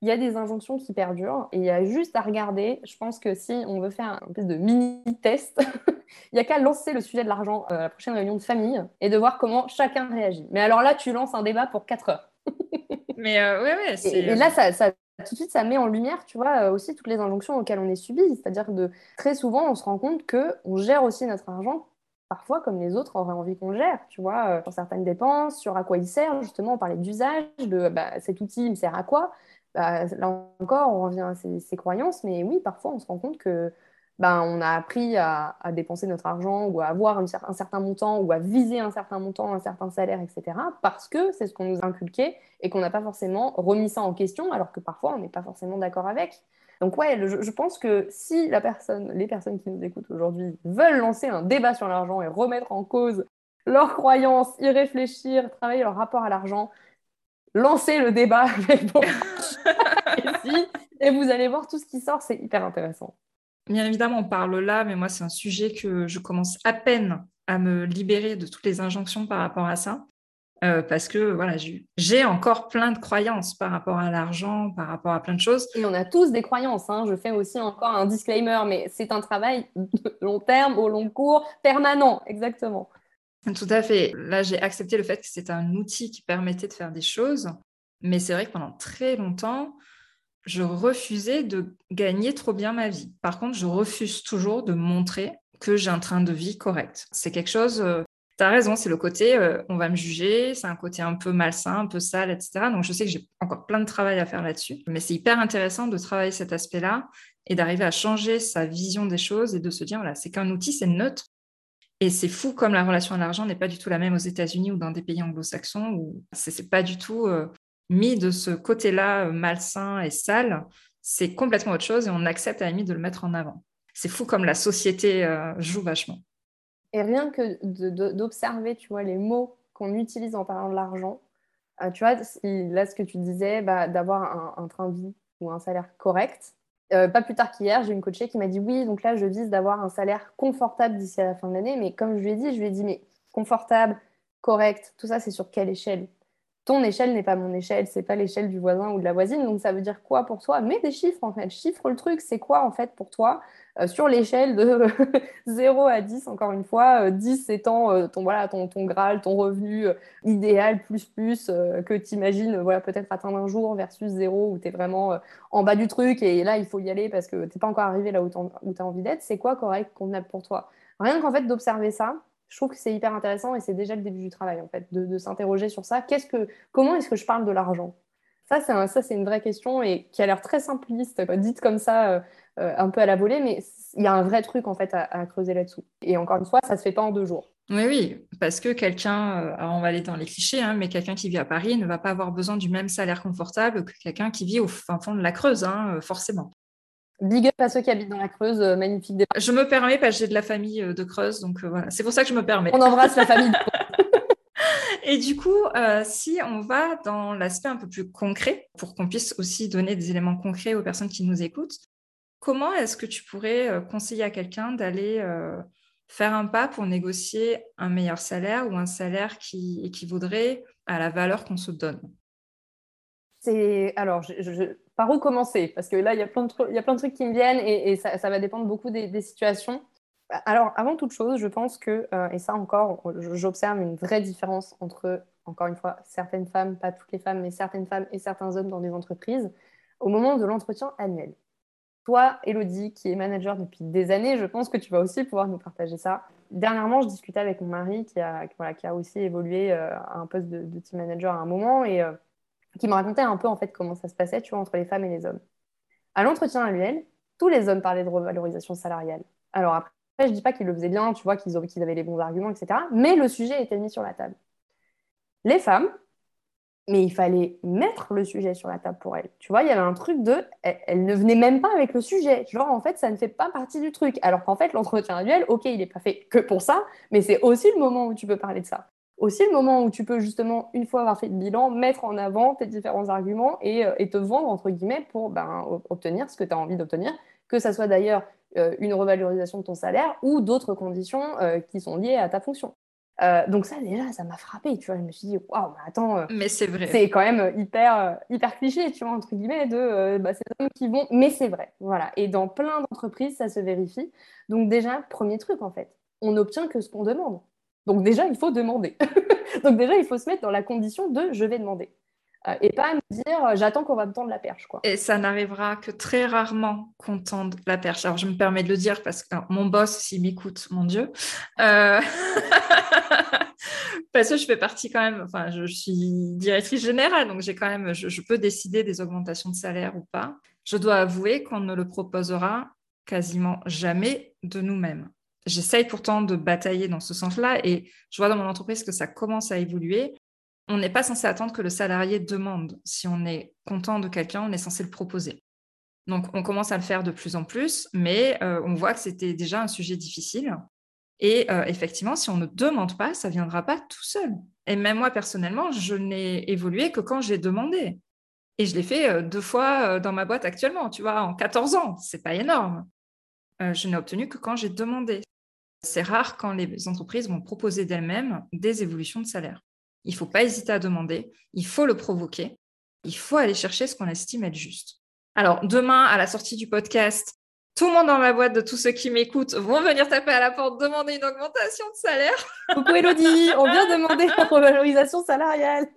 il y a des injonctions qui perdurent et il y a juste à regarder. Je pense que si on veut faire un peu de mini-test, il n'y a qu'à lancer le sujet de l'argent euh, à la prochaine réunion de famille et de voir comment chacun réagit. Mais alors là, tu lances un débat pour 4 heures. Mais euh, ouais, ouais, et, et, là, ça, ça, tout de suite, ça met en lumière, tu vois, euh, aussi toutes les injonctions auxquelles on est subi. C'est-à-dire que très souvent, on se rend compte qu'on gère aussi notre argent parfois comme les autres auraient envie qu'on gère, tu vois, sur certaines dépenses, sur à quoi il sert. Justement, on parlait d'usage, de bah, cet outil, il me sert à quoi? Bah, là encore, on revient à ces, croyances, mais oui, parfois on se rend compte que bah, on a appris à, dépenser notre argent ou à avoir un certain montant ou à viser un certain montant, un certain salaire, etc. parce que c'est ce qu'on nous a inculqué et qu'on n'a pas forcément remis ça en question, alors que parfois on n'est pas forcément d'accord avec. Donc ouais, je, pense que si la personne, les personnes qui nous écoutent aujourd'hui veulent lancer un débat sur l'argent et remettre en cause leurs croyances, y réfléchir, travailler leur rapport à l'argent, lancez le débat avec vos et vous allez voir tout ce qui sort, c'est hyper intéressant. Bien évidemment, on parle là, mais moi, c'est un sujet que je commence à peine à me libérer de toutes les injonctions par rapport à ça. Euh, parce que voilà, j'ai encore plein de croyances par rapport à l'argent, par rapport à plein de choses. Et on a tous des croyances. Hein. Je fais aussi encore un disclaimer, mais c'est un travail de long terme, au long cours, permanent, exactement. Tout à fait. Là, j'ai accepté le fait que c'était un outil qui permettait de faire des choses, mais c'est vrai que pendant très longtemps, je refusais de gagner trop bien ma vie. Par contre, je refuse toujours de montrer que j'ai un train de vie correct. C'est quelque chose, euh, tu as raison, c'est le côté euh, on va me juger, c'est un côté un peu malsain, un peu sale, etc. Donc je sais que j'ai encore plein de travail à faire là-dessus, mais c'est hyper intéressant de travailler cet aspect-là et d'arriver à changer sa vision des choses et de se dire voilà, c'est qu'un outil, c'est neutre. Et c'est fou comme la relation à l'argent n'est pas du tout la même aux États-Unis ou dans des pays anglo-saxons où c'est pas du tout euh, mis de ce côté-là euh, malsain et sale, c'est complètement autre chose et on accepte à la de le mettre en avant. C'est fou comme la société euh, joue vachement. Et rien que d'observer, tu vois, les mots qu'on utilise en parlant de l'argent, euh, tu vois, là, ce que tu disais, bah, d'avoir un, train de vie ou un salaire correct. pas plus tard qu'hier, j'ai une coachée qui m'a dit oui, donc là, je vise d'avoir un salaire confortable d'ici à la fin de l'année. Mais comme je lui ai dit, je lui ai dit, mais confortable, correct, tout ça, c'est sur quelle échelle? Ton échelle n'est pas mon échelle, c'est pas l'échelle du voisin ou de la voisine, donc ça veut dire quoi pour toi? Mets des chiffres en fait, chiffre le truc, c'est quoi en fait pour toi? Euh, sur l'échelle de 0 à 10, encore une fois, 10 euh, étant euh, ton, voilà, ton, ton Graal, ton revenu idéal, plus plus, que tu imagines voilà, peut-être atteindre un jour, versus 0 où tu es vraiment en bas du truc et là il faut y aller parce que tu n'es pas encore arrivé là où tu as envie d'être, c'est quoi correct, convenable pour toi? Rien qu'en fait d'observer ça, je trouve que c'est hyper intéressant et c'est déjà le début du travail en fait, de, s'interroger sur ça. Comment est-ce que je parle de l'argent? Ça, c'est une vraie question et qui a l'air très simpliste, dite comme ça, euh, euh, un peu à la volée, mais il y a un vrai truc en fait à, creuser là-dessous. Et encore une fois, ça se fait pas en deux jours. Oui, oui, parce que quelqu'un, euh, on va aller dans les clichés, hein, mais quelqu'un qui vit à Paris ne va pas avoir besoin du même salaire confortable que quelqu'un qui vit au fin fond de la Creuse, hein, forcément. Big up à ceux qui habitent dans la Creuse, euh, magnifique départ. Je me permets parce que j'ai de la famille euh, de Creuse, donc euh, voilà, c'est pour ça que je me permets. On embrasse la famille. Et du coup, si on va dans l'aspect un peu plus concret, pour qu'on puisse aussi donner des éléments concrets aux personnes qui nous écoutent, comment est-ce que tu pourrais conseiller à quelqu'un d'aller faire un pas pour négocier un meilleur salaire ou un salaire qui équivaudrait à la valeur qu'on se donne? C'est alors, je, par où commencer? Parce que là, il y, a plein de trucs qui me viennent et, ça, va dépendre beaucoup des, situations. Alors, avant toute chose, je pense que, euh, et ça encore, j'observe une vraie différence entre, encore une fois, certaines femmes, pas toutes les femmes, mais certaines femmes et certains hommes dans des entreprises, au moment de l'entretien annuel. Toi, Elodie, qui est manager depuis des années, je pense que tu vas aussi pouvoir nous partager ça. Dernièrement, je discutais avec mon mari qui a, qui a aussi évolué euh, à un poste de, team manager à un moment et euh, qui me racontait un peu en fait comment ça se passait, tu vois, entre les femmes et les hommes. À l'entretien annuel, tous les hommes parlaient de revalorisation salariale. Alors après, je dis pas qu'ils le faisaient bien, tu vois, qu'ils avaient les bons arguments, etc. Mais le sujet était mis sur la table. Les femmes, mais il fallait mettre le sujet sur la table pour elles. Tu vois, il y avait un truc de, elles, ne venaient même pas avec le sujet. Genre, en fait, ça ne fait pas partie du truc. Alors qu'en fait, l'entretien annuel, ok, il n'est pas fait que pour ça, mais c'est aussi le moment où tu peux parler de ça aussi le moment où tu peux justement, une fois avoir fait le bilan, mettre en avant tes différents arguments et, euh, te vendre, entre guillemets, pour ben, obtenir ce que tu as envie d'obtenir, que ça soit d'ailleurs euh, une revalorisation de ton salaire ou d'autres conditions euh, qui sont liées à ta fonction. donc ça déjà ça m'a frappé tu vois. Je me suis dit waouh mais attends mais c'est vrai. c'est quand même hyper hyper cliché tu vois entre guillemets de bah, ces hommes qui vont mais c'est vrai voilà. Et dans plein d'entreprises ça se vérifie. Donc déjà premier truc en fait on n'obtient que ce qu'on demande donc déjà, il faut demander. Donc déjà, il faut se mettre dans la condition de je vais demander. Euh, et pas me dire euh, j'attends qu'on va me tendre la perche. Et ça n'arrivera que très rarement qu'on tende la perche. Alors je me permets de le dire parce que mon boss, s'il m'écoute, mon Dieu. Euh, parce que je fais partie quand même, enfin je, suis directrice générale, donc j'ai quand même, je peux décider des augmentations de salaire ou pas. Je dois avouer qu'on ne le proposera quasiment jamais de nous-mêmes j'essaye pourtant de batailler dans ce sens-là et je vois dans mon entreprise que ça commence à évoluer. On n'est pas censé attendre que le salarié demande. Si on est content de quelqu'un, on est censé le proposer. Donc, on commence à le faire de plus en plus, mais euh, on voit que c'était déjà un sujet difficile. Et euh, effectivement, si on ne demande pas, ça ne viendra pas tout seul. Et même moi, personnellement, je n'ai évolué que quand j'ai demandé. Et je l'ai fait euh, deux fois dans ma boîte actuellement, tu vois, en 14 ans. C'est pas énorme. je n'ai obtenu que quand j'ai demandé. C'est rare quand les entreprises vont proposer d'elles-mêmes des évolutions de salaire. Il ne faut pas hésiter à demander, il faut le provoquer, il faut aller chercher ce qu'on estime être juste. Alors, demain, à la sortie du podcast, tout le monde dans ma boîte, de tous ceux qui m'écoutent, vont venir taper à la porte, demander une augmentation de salaire. Coucou Elodie, on vient demander la revalorisation salariale.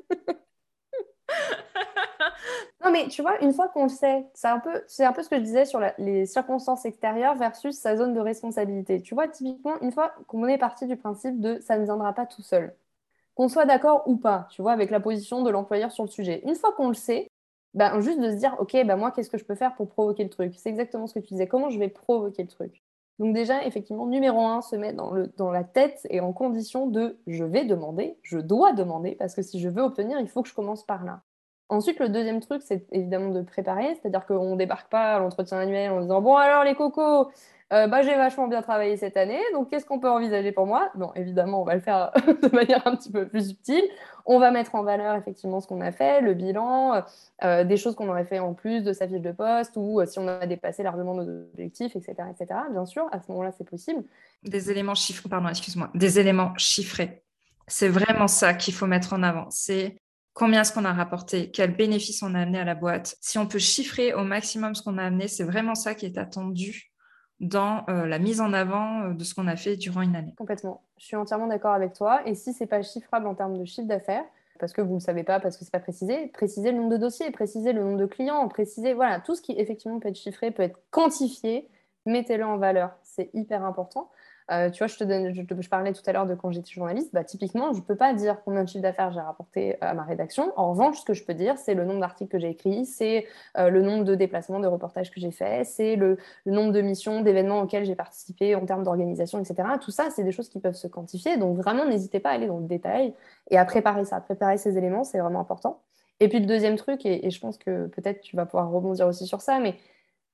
non, mais tu vois, une fois qu'on le sait, c'est un, peu, c'est un peu ce que je disais sur les circonstances extérieures versus sa zone de responsabilité. Tu vois, typiquement, une fois qu'on est parti du principe de ça ne viendra pas tout seul, qu'on soit d'accord ou pas, tu vois, avec la position de l'employeur sur le sujet, une fois qu'on le sait, ben, juste de se dire, OK, ben, moi, qu'est-ce que je peux faire pour provoquer le truc? C'est exactement ce que tu disais. Comment je vais provoquer le truc? Donc déjà, effectivement, numéro un, se mettre dans, dans la tête et en condition de je vais demander, je dois demander, parce que si je veux obtenir, il faut que je commence par là. Ensuite, le deuxième truc, c'est évidemment de préparer, c'est-à-dire qu'on ne débarque pas à l'entretien annuel en disant Bon, alors les cocos, euh, bah, j'ai vachement bien travaillé cette année, donc qu'est-ce qu'on peut envisager pour moi? Bon, évidemment, on va le faire de manière un petit peu plus subtile. On va mettre en valeur effectivement ce qu'on a fait, le bilan, euh, des choses qu'on aurait fait en plus de sa fiche de poste, ou euh, si on a dépassé largement nos objectifs, etc. etc. Bien sûr, à ce moment-là, c'est possible. Des éléments chiffrés, pardon, excuse-moi, des éléments chiffrés. C'est vraiment ça qu'il faut mettre en avant. C'est combien est-ce qu'on a rapporté, quel bénéfice on a amené à la boîte. Si on peut chiffrer au maximum ce qu'on a amené, c'est vraiment ça qui est attendu dans euh, la mise en avant euh, de ce qu'on a fait durant une année. Complètement. Je suis entièrement d'accord avec toi. Et si c'est pas chiffrable en termes de chiffre d'affaires, parce que vous ne le savez pas, parce que c'est pas précisé, précisez le nombre de dossiers, précisez le nombre de clients, précisez voilà tout ce qui effectivement peut être chiffré, peut être quantifié, mettez-le en valeur. C'est hyper important. Euh, tu vois, je parlais tout à l'heure de quand j'étais journaliste. Bah, typiquement, je ne peux pas dire combien de chiffre d'affaires j'ai rapporté à ma rédaction. En revanche, ce que je peux dire, c'est le nombre d'articles que j'ai écrits, c'est euh, le nombre de déplacements, de reportages que j'ai faits, c'est le, nombre de missions, d'événements auxquels j'ai participé en termes d'organisation, etc. Tout ça, c'est des choses qui peuvent se quantifier. Donc, vraiment, n'hésitez pas à aller dans le détail et à préparer ça. Préparer ces éléments, c'est vraiment important. Et puis, le deuxième truc, et, et je pense que peut-être tu vas pouvoir rebondir aussi sur ça, mais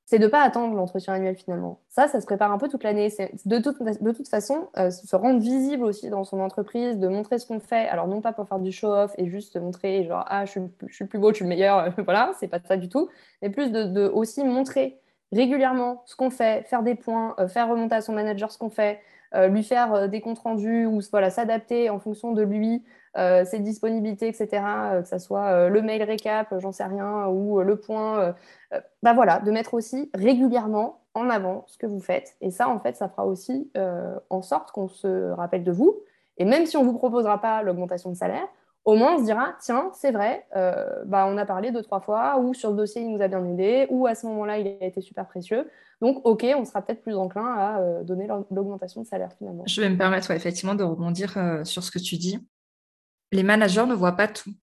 c'est de ne pas attendre l'entretien annuel finalement. Ça, ça se prépare un peu toute l'année. De toute, de toute façon, euh, se rendre visible aussi dans son entreprise, de montrer ce qu'on fait. Alors, non pas pour faire du show-off et juste montrer, genre, ah, je suis, je suis le plus beau, je suis le meilleur, voilà, c'est pas ça du tout. Mais plus de, de aussi montrer régulièrement ce qu'on fait, faire des points, euh, faire remonter à son manager ce qu'on fait, euh, lui faire des comptes rendus ou voilà, s'adapter en fonction de lui, ses disponibilités, etc., euh, que ce soit euh, le mail récap, j'en sais rien, ou le point, bah voilà, de mettre aussi régulièrement en avant ce que vous faites. Et ça, en fait, ça fera aussi en sorte qu'on se rappelle de vous. Et même si on ne vous proposera pas l'augmentation de salaire, au moins on se dira, tiens, c'est vrai, bah, on a parlé deux, trois fois, ou sur le dossier, il nous a bien aidé, ou à ce moment-là, il a été super précieux. Donc, OK, on sera peut-être plus enclin à donner l'augmentation de salaire finalement. Je vais me permettre effectivement de rebondir sur ce que tu dis les managers ne voient pas tout.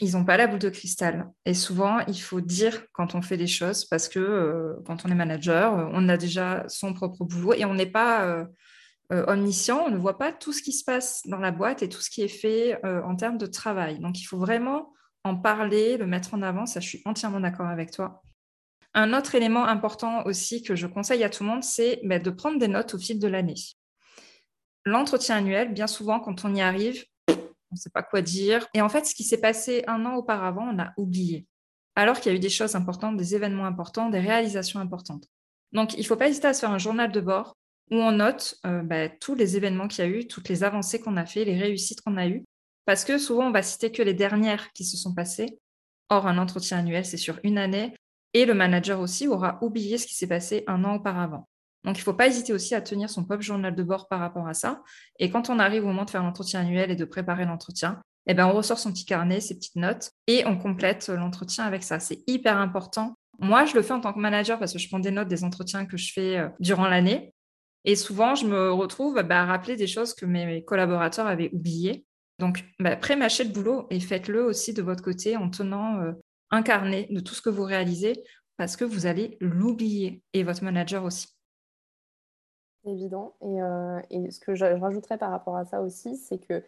Ils n'ont pas la boule de cristal. Et souvent, il faut dire quand on fait des choses parce que euh, quand on est manager, euh, on a déjà son propre boulot et on n'est pas euh, omniscient. On ne voit pas tout ce qui se passe dans la boîte et tout ce qui est fait en termes de travail. Donc, il faut vraiment en parler, le mettre en avant. Ça, je suis entièrement d'accord avec toi. Un autre élément important aussi que je conseille à tout le monde, c'est bah, de prendre des notes au fil de l'année. L'entretien annuel, bien souvent, quand on y arrive, on ne sait pas quoi dire. Et en fait, ce qui s'est passé un an auparavant, on a oublié. Alors qu'il y a eu des choses importantes, des événements importants, des réalisations importantes. Donc, il ne faut pas hésiter à se faire un journal de bord où on note euh, bah, tous les événements qu'il y a eu, toutes les avancées qu'on a fait, les réussites qu'on a eues. Parce que souvent, on va citer que les dernières qui se sont passées. Or, un entretien annuel, c'est sur une année. Et le manager aussi aura oublié ce qui s'est passé un an auparavant. Donc, il ne faut pas hésiter aussi à tenir son propre journal de bord par rapport à ça. Et quand on arrive au moment de faire l'entretien annuel et de préparer l'entretien, eh ben, on ressort son petit carnet, ses petites notes, et on complète l'entretien avec ça. C'est hyper important. Moi, je le fais en tant que manager parce que je prends des notes des entretiens que je fais euh, durant l'année. Et souvent, je me retrouve bah, à rappeler des choses que mes collaborateurs avaient oubliées. Donc, bah, pré-mâchez le boulot et faites-le aussi de votre côté en tenant euh, un carnet de tout ce que vous réalisez parce que vous allez l'oublier et votre manager aussi évident. Et, euh, et ce que je, rajouterais par rapport à ça aussi, c'est que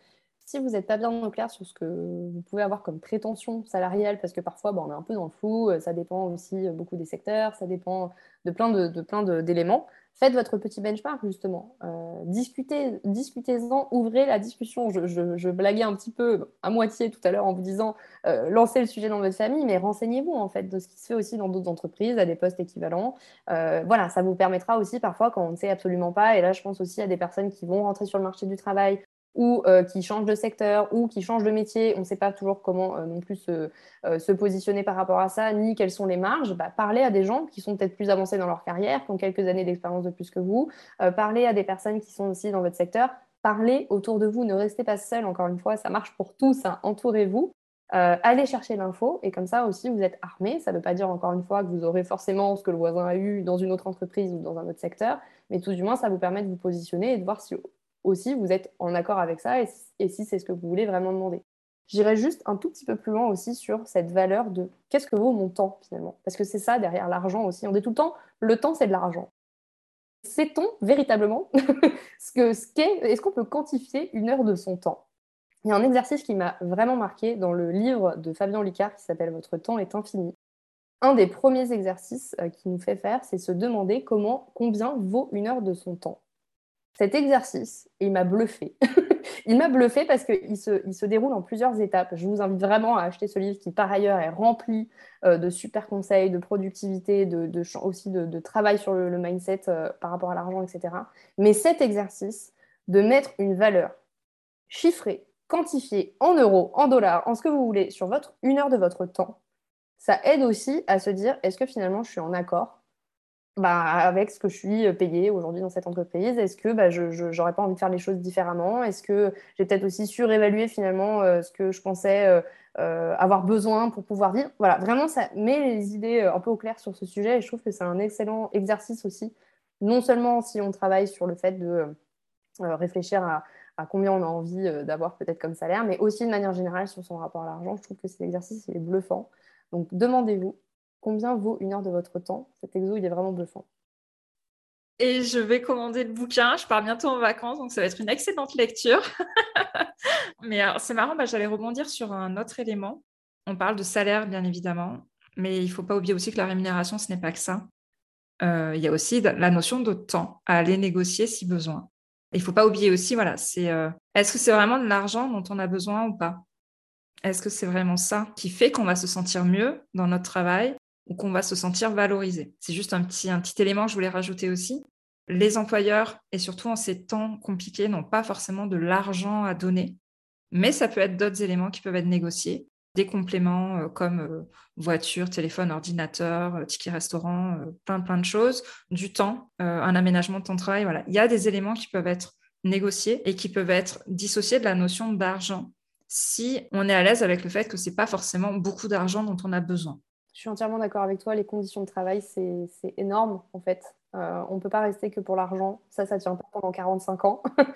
si vous n'êtes pas bien au clair sur ce que vous pouvez avoir comme prétention salariale, parce que parfois on est un peu dans le flou, euh, ça dépend aussi beaucoup des secteurs, ça dépend de plein de, de plein d'éléments faites votre petit benchmark justement. Euh, discutez, discutez-en, ouvrez la discussion. Je, blaguais un petit peu à moitié tout à l'heure en vous disant euh, lancez le sujet dans votre famille, mais renseignez-vous en fait de ce qui se fait aussi dans d'autres entreprises à des postes équivalents. Euh, voilà, ça vous permettra aussi parfois quand on ne sait absolument pas. Et là, je pense aussi à des personnes qui vont rentrer sur le marché du travail ou euh, qui changent de secteur ou qui changent de métier, on ne sait pas toujours comment euh, non plus se, euh, se, positionner par rapport à ça, ni quelles sont les marges, bah, parlez à des gens qui sont peut-être plus avancés dans leur carrière, qui ont quelques années d'expérience de plus que vous, parlez à des personnes qui sont aussi dans votre secteur, parlez autour de vous, ne restez pas seul, encore une fois, ça marche pour tous, hein. entourez-vous. allez chercher l'info. Et comme ça aussi vous êtes armé. Ça ne veut pas dire encore une fois que vous aurez forcément ce que le voisin a eu dans une autre entreprise ou dans un autre secteur, mais tout du moins ça vous permet de vous positionner et de voir si aussi vous êtes en accord avec ça et, si c'est ce que vous voulez vraiment demander. J'irai juste un tout petit peu plus loin aussi sur cette valeur de qu'est-ce que vaut mon temps finalement. Parce que c'est ça derrière l'argent aussi. On dit tout le temps, le temps c'est de l'argent. Sait-on véritablement ce que ce qu'est, est-ce qu'on peut quantifier une heure de son temps? Il y a un exercice qui m'a vraiment marqué dans le livre de Fabien Licard qui s'appelle Votre temps est infini. Un des premiers exercices euh, qu'il nous fait faire, c'est se demander comment, combien vaut une heure de son temps cet exercice, il m'a bluffé. il m'a bluffé parce qu'il se, déroule en plusieurs étapes. Je vous invite vraiment à acheter ce livre qui, par ailleurs, est rempli euh, de super conseils, de productivité, de, aussi de, travail sur le, mindset euh, par rapport à l'argent, etc. Mais cet exercice de mettre une valeur chiffrée quantifier en euros, en dollars, en ce que vous voulez sur votre une heure de votre temps, ça aide aussi à se dire est-ce que finalement je suis en accord bah, avec ce que je suis payée aujourd'hui dans cette entreprise Est-ce que bah, je n'aurais pas envie de faire les choses différemment? Est-ce que j'ai peut-être aussi surévalué finalement euh, ce que je pensais euh, euh, avoir besoin pour pouvoir vivre? Voilà, vraiment, ça met les idées un peu au clair sur ce sujet et je trouve que c'est un excellent exercice aussi, non seulement si on travaille sur le fait de réfléchir à, à combien on a envie d'avoir peut-être comme salaire, mais aussi de manière générale sur son rapport à l'argent. Je trouve que cet exercice il est bluffant. Donc demandez-vous combien vaut une heure de votre temps? Cet exo, il est vraiment bluffant. Et je vais commander le bouquin. Je pars bientôt en vacances, donc ça va être une excellente lecture. mais c'est marrant, bah, j'allais rebondir sur un autre élément. On parle de salaire, bien évidemment, mais il ne faut pas oublier aussi que la rémunération, ce n'est pas que ça. Euh, il y a aussi la notion de temps à aller négocier si besoin. Il ne faut pas oublier aussi, voilà, c'est euh, est-ce que c'est vraiment de l'argent dont on a besoin ou pas? Est-ce que c'est vraiment ça qui fait qu'on va se sentir mieux dans notre travail? Ou qu'on va se sentir valorisé. C'est juste un petit, élément que je voulais rajouter aussi. Les employeurs, et surtout en ces temps compliqués, n'ont pas forcément de l'argent à donner, mais ça peut être d'autres éléments qui peuvent être négociés. Des compléments euh, comme euh, voiture, téléphone, ordinateur, euh, ticket restaurant, plein plein de choses, du temps, un aménagement de temps de travail. Voilà. Il y a des éléments qui peuvent être négociés et qui peuvent être dissociés de la notion d'argent si on est à l'aise avec le fait que ce n'est pas forcément beaucoup d'argent dont on a besoin. Je suis entièrement d'accord avec toi. Les conditions de travail, c'est énorme, en fait. Euh, on ne peut pas rester que pour l'argent. Ça, ça ne tient pas pendant 45 ans.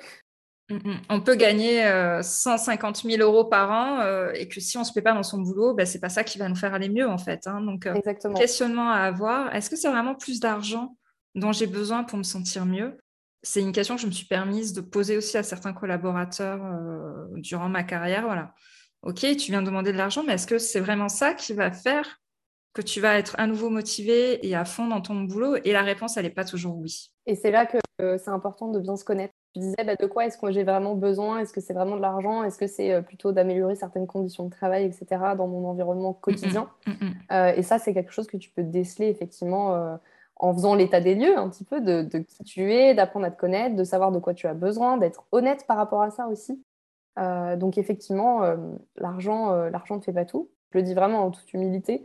Mm, mm. on peut gagner 150 euh, 000 euros par an euh, et que si on ne se plaît pas dans son boulot, ben, ce n'est pas ça qui va nous faire aller mieux, en fait. Hein. Donc, questionnement à avoir. Est-ce que c'est vraiment plus d'argent dont j'ai besoin pour me sentir mieux? C'est une question que je me suis permise de poser aussi à certains collaborateurs durant ma carrière. Voilà. Ok, tu viens de demander de l'argent, mais est-ce que c'est vraiment ça qui va faire que tu vas être à nouveau motivé et à fond dans ton boulot Et la réponse, elle n'est pas toujours oui. Et c'est là que euh, c'est important de bien se connaître. Tu disais, bah, de quoi est-ce que j'ai vraiment besoin? Est-ce que c'est vraiment de l'argent? Est-ce que c'est euh, plutôt d'améliorer certaines conditions de travail, etc., dans mon environnement quotidien? Euh, Et ça, c'est quelque chose que tu peux déceler effectivement en faisant l'état des lieux un petit peu de, de qui tu es, d'apprendre à te connaître, de savoir de quoi tu as besoin, d'être honnête par rapport à ça aussi. donc effectivement, l'argent, l'argent ne fait pas tout. Je le dis vraiment en toute humilité.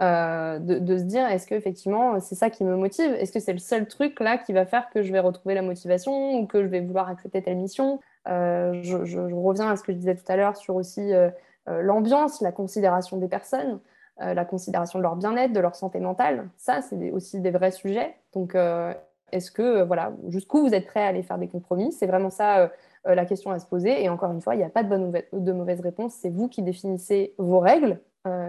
Euh, de, se dire est-ce que effectivement c'est ça qui me motive? Est-ce que c'est le seul truc là qui va faire que je vais retrouver la motivation ou que je vais vouloir accepter telle mission? Euh, je, reviens à ce que je disais tout à l'heure sur aussi euh, l'ambiance, la considération des personnes, la considération de leur bien-être, de leur santé mentale. Ça, c'est aussi des vrais sujets. Donc, est-ce que voilà, jusqu'où vous êtes prêt à aller faire des compromis? C'est vraiment ça la question à se poser. Et encore une fois, il n'y a pas de bonne ou de mauvaise réponse. C'est vous qui définissez vos règles.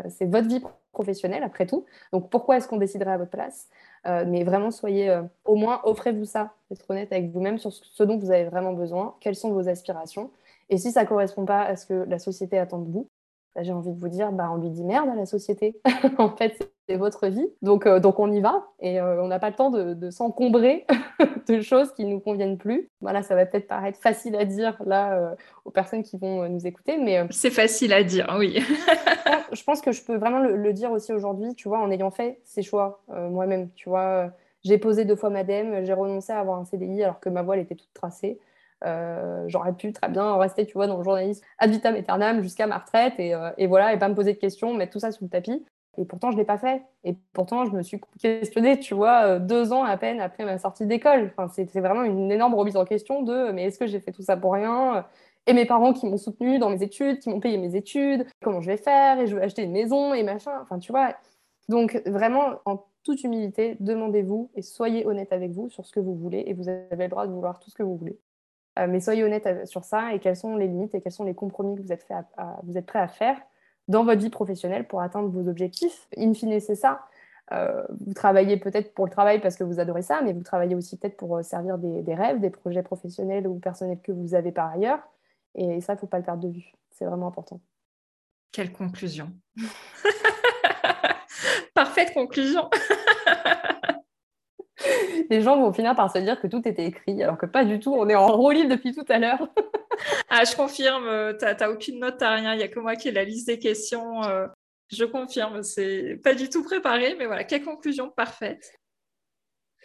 C'est votre vie professionnel après tout. Donc pourquoi est-ce qu'on déciderait à votre place? Euh, Mais vraiment, soyez euh, au moins, offrez-vous ça, être honnête avec vous-même sur ce dont vous avez vraiment besoin, quelles sont vos aspirations? Et si ça ne correspond pas à ce que la société attend de vous, bah, j'ai envie de vous dire, bah, on lui dit merde à la société. en fait, c'est votre vie. Donc, euh, donc on y va et on n'a pas le temps de, de s'encombrer de choses qui ne nous conviennent plus. Voilà, ça va peut-être paraître facile à dire là aux personnes qui vont nous écouter, mais... c'est facile à dire, oui. je pense que je peux vraiment le, dire aussi aujourd'hui, tu vois, en ayant fait ces choix euh, moi-même. Tu vois, j'ai posé deux fois madame, j'ai renoncé à avoir un CDI alors que ma voile était toute tracée. Euh, j'aurais pu très bien rester, tu vois, dans le journalisme ad vitam aeternam jusqu'à ma retraite et, euh, voilà, et pas me poser de questions, mettre tout ça sous le tapis. Et pourtant, je ne l'ai pas fait. Et pourtant, je me suis questionnée, tu vois, deux ans à peine après ma sortie d'école. C'est vraiment une énorme remise en question de mais est-ce que j'ai fait tout ça pour rien? Et mes parents qui m'ont soutenu dans mes études, qui m'ont payé mes études, comment je vais faire, et je veux acheter une maison, et machin. Enfin, tu vois. Donc, vraiment, en toute humilité, demandez-vous et soyez honnête avec vous sur ce que vous voulez, et vous avez le droit de vouloir tout ce que vous voulez. Euh, mais soyez honnête sur ça, et quelles sont les limites, et quels sont les compromis que vous êtes, fait êtes prêt à faire dans votre vie professionnelle pour atteindre vos objectifs. In fine, c'est ça. Euh, vous travaillez peut-être pour le travail parce que vous adorez ça, mais vous travaillez aussi peut-être pour euh, servir des, rêves, des projets professionnels ou personnels que vous avez par ailleurs. Et ça, il ne faut pas le perdre de vue. C'est vraiment important. Quelle conclusion. Parfaite conclusion. Les gens vont finir par se dire que tout était écrit, alors que pas du tout. On est en roue depuis tout à l'heure. ah, je confirme. Euh, tu n'as aucune note, tu rien. Il n'y a que moi qui ai la liste des questions. Euh, je confirme. C'est pas du tout préparé, mais voilà, quelle conclusion parfaite.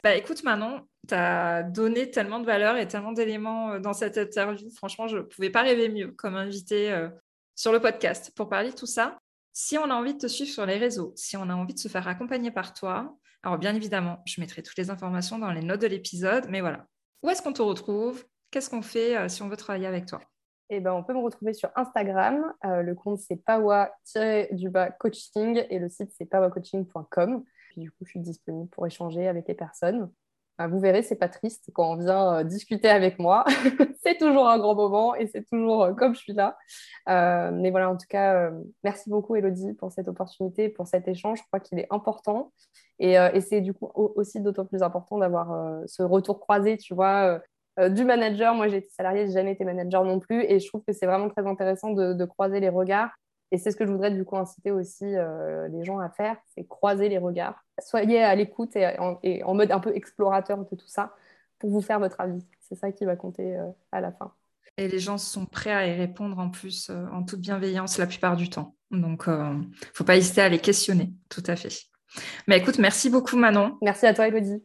Bah écoute Manon, tu as donné tellement de valeur et tellement d'éléments euh, dans cette interview. Franchement, je ne pouvais pas rêver mieux comme invité euh, sur le podcast pour parler de tout ça. Si on a envie de te suivre sur les réseaux, si on a envie de se faire accompagner par toi, alors bien évidemment, je mettrai toutes les informations dans les notes de l'épisode, mais voilà. Où est-ce qu'on te retrouve? Qu'est-ce qu'on fait euh, si on veut travailler avec toi? Eh ben, on peut me retrouver sur Instagram. le compte, c'est pawa-coaching et le site, c'est pawacoaching.com du coup, je suis disponible pour échanger avec les personnes. vous verrez, c'est pas triste quand on vient euh, discuter avec moi. c'est toujours un grand moment et c'est toujours euh, comme je suis là. Euh, mais voilà, en tout cas, merci beaucoup, Elodie, pour cette opportunité, pour cet échange. Je crois qu'il est important. Et, c'est du coup aussi d'autant plus important d'avoir ce retour croisé, tu vois. du manager, moi j'ai été salariée, j'ai jamais été manager non plus, et je trouve que c'est vraiment très intéressant de croiser les regards et c'est ce que je voudrais du coup inciter aussi euh, les gens à faire, c'est croiser les regards. Soyez à l'écoute et, en mode un peu explorateur de tout ça pour vous faire votre avis. C'est ça qui va compter euh, à la fin. Et les gens sont prêts à y répondre en plus euh, en toute bienveillance la plupart du temps. Donc, il ne faut pas hésiter à les questionner, tout à fait. Mais écoute, merci beaucoup Manon. Merci à toi Elodie.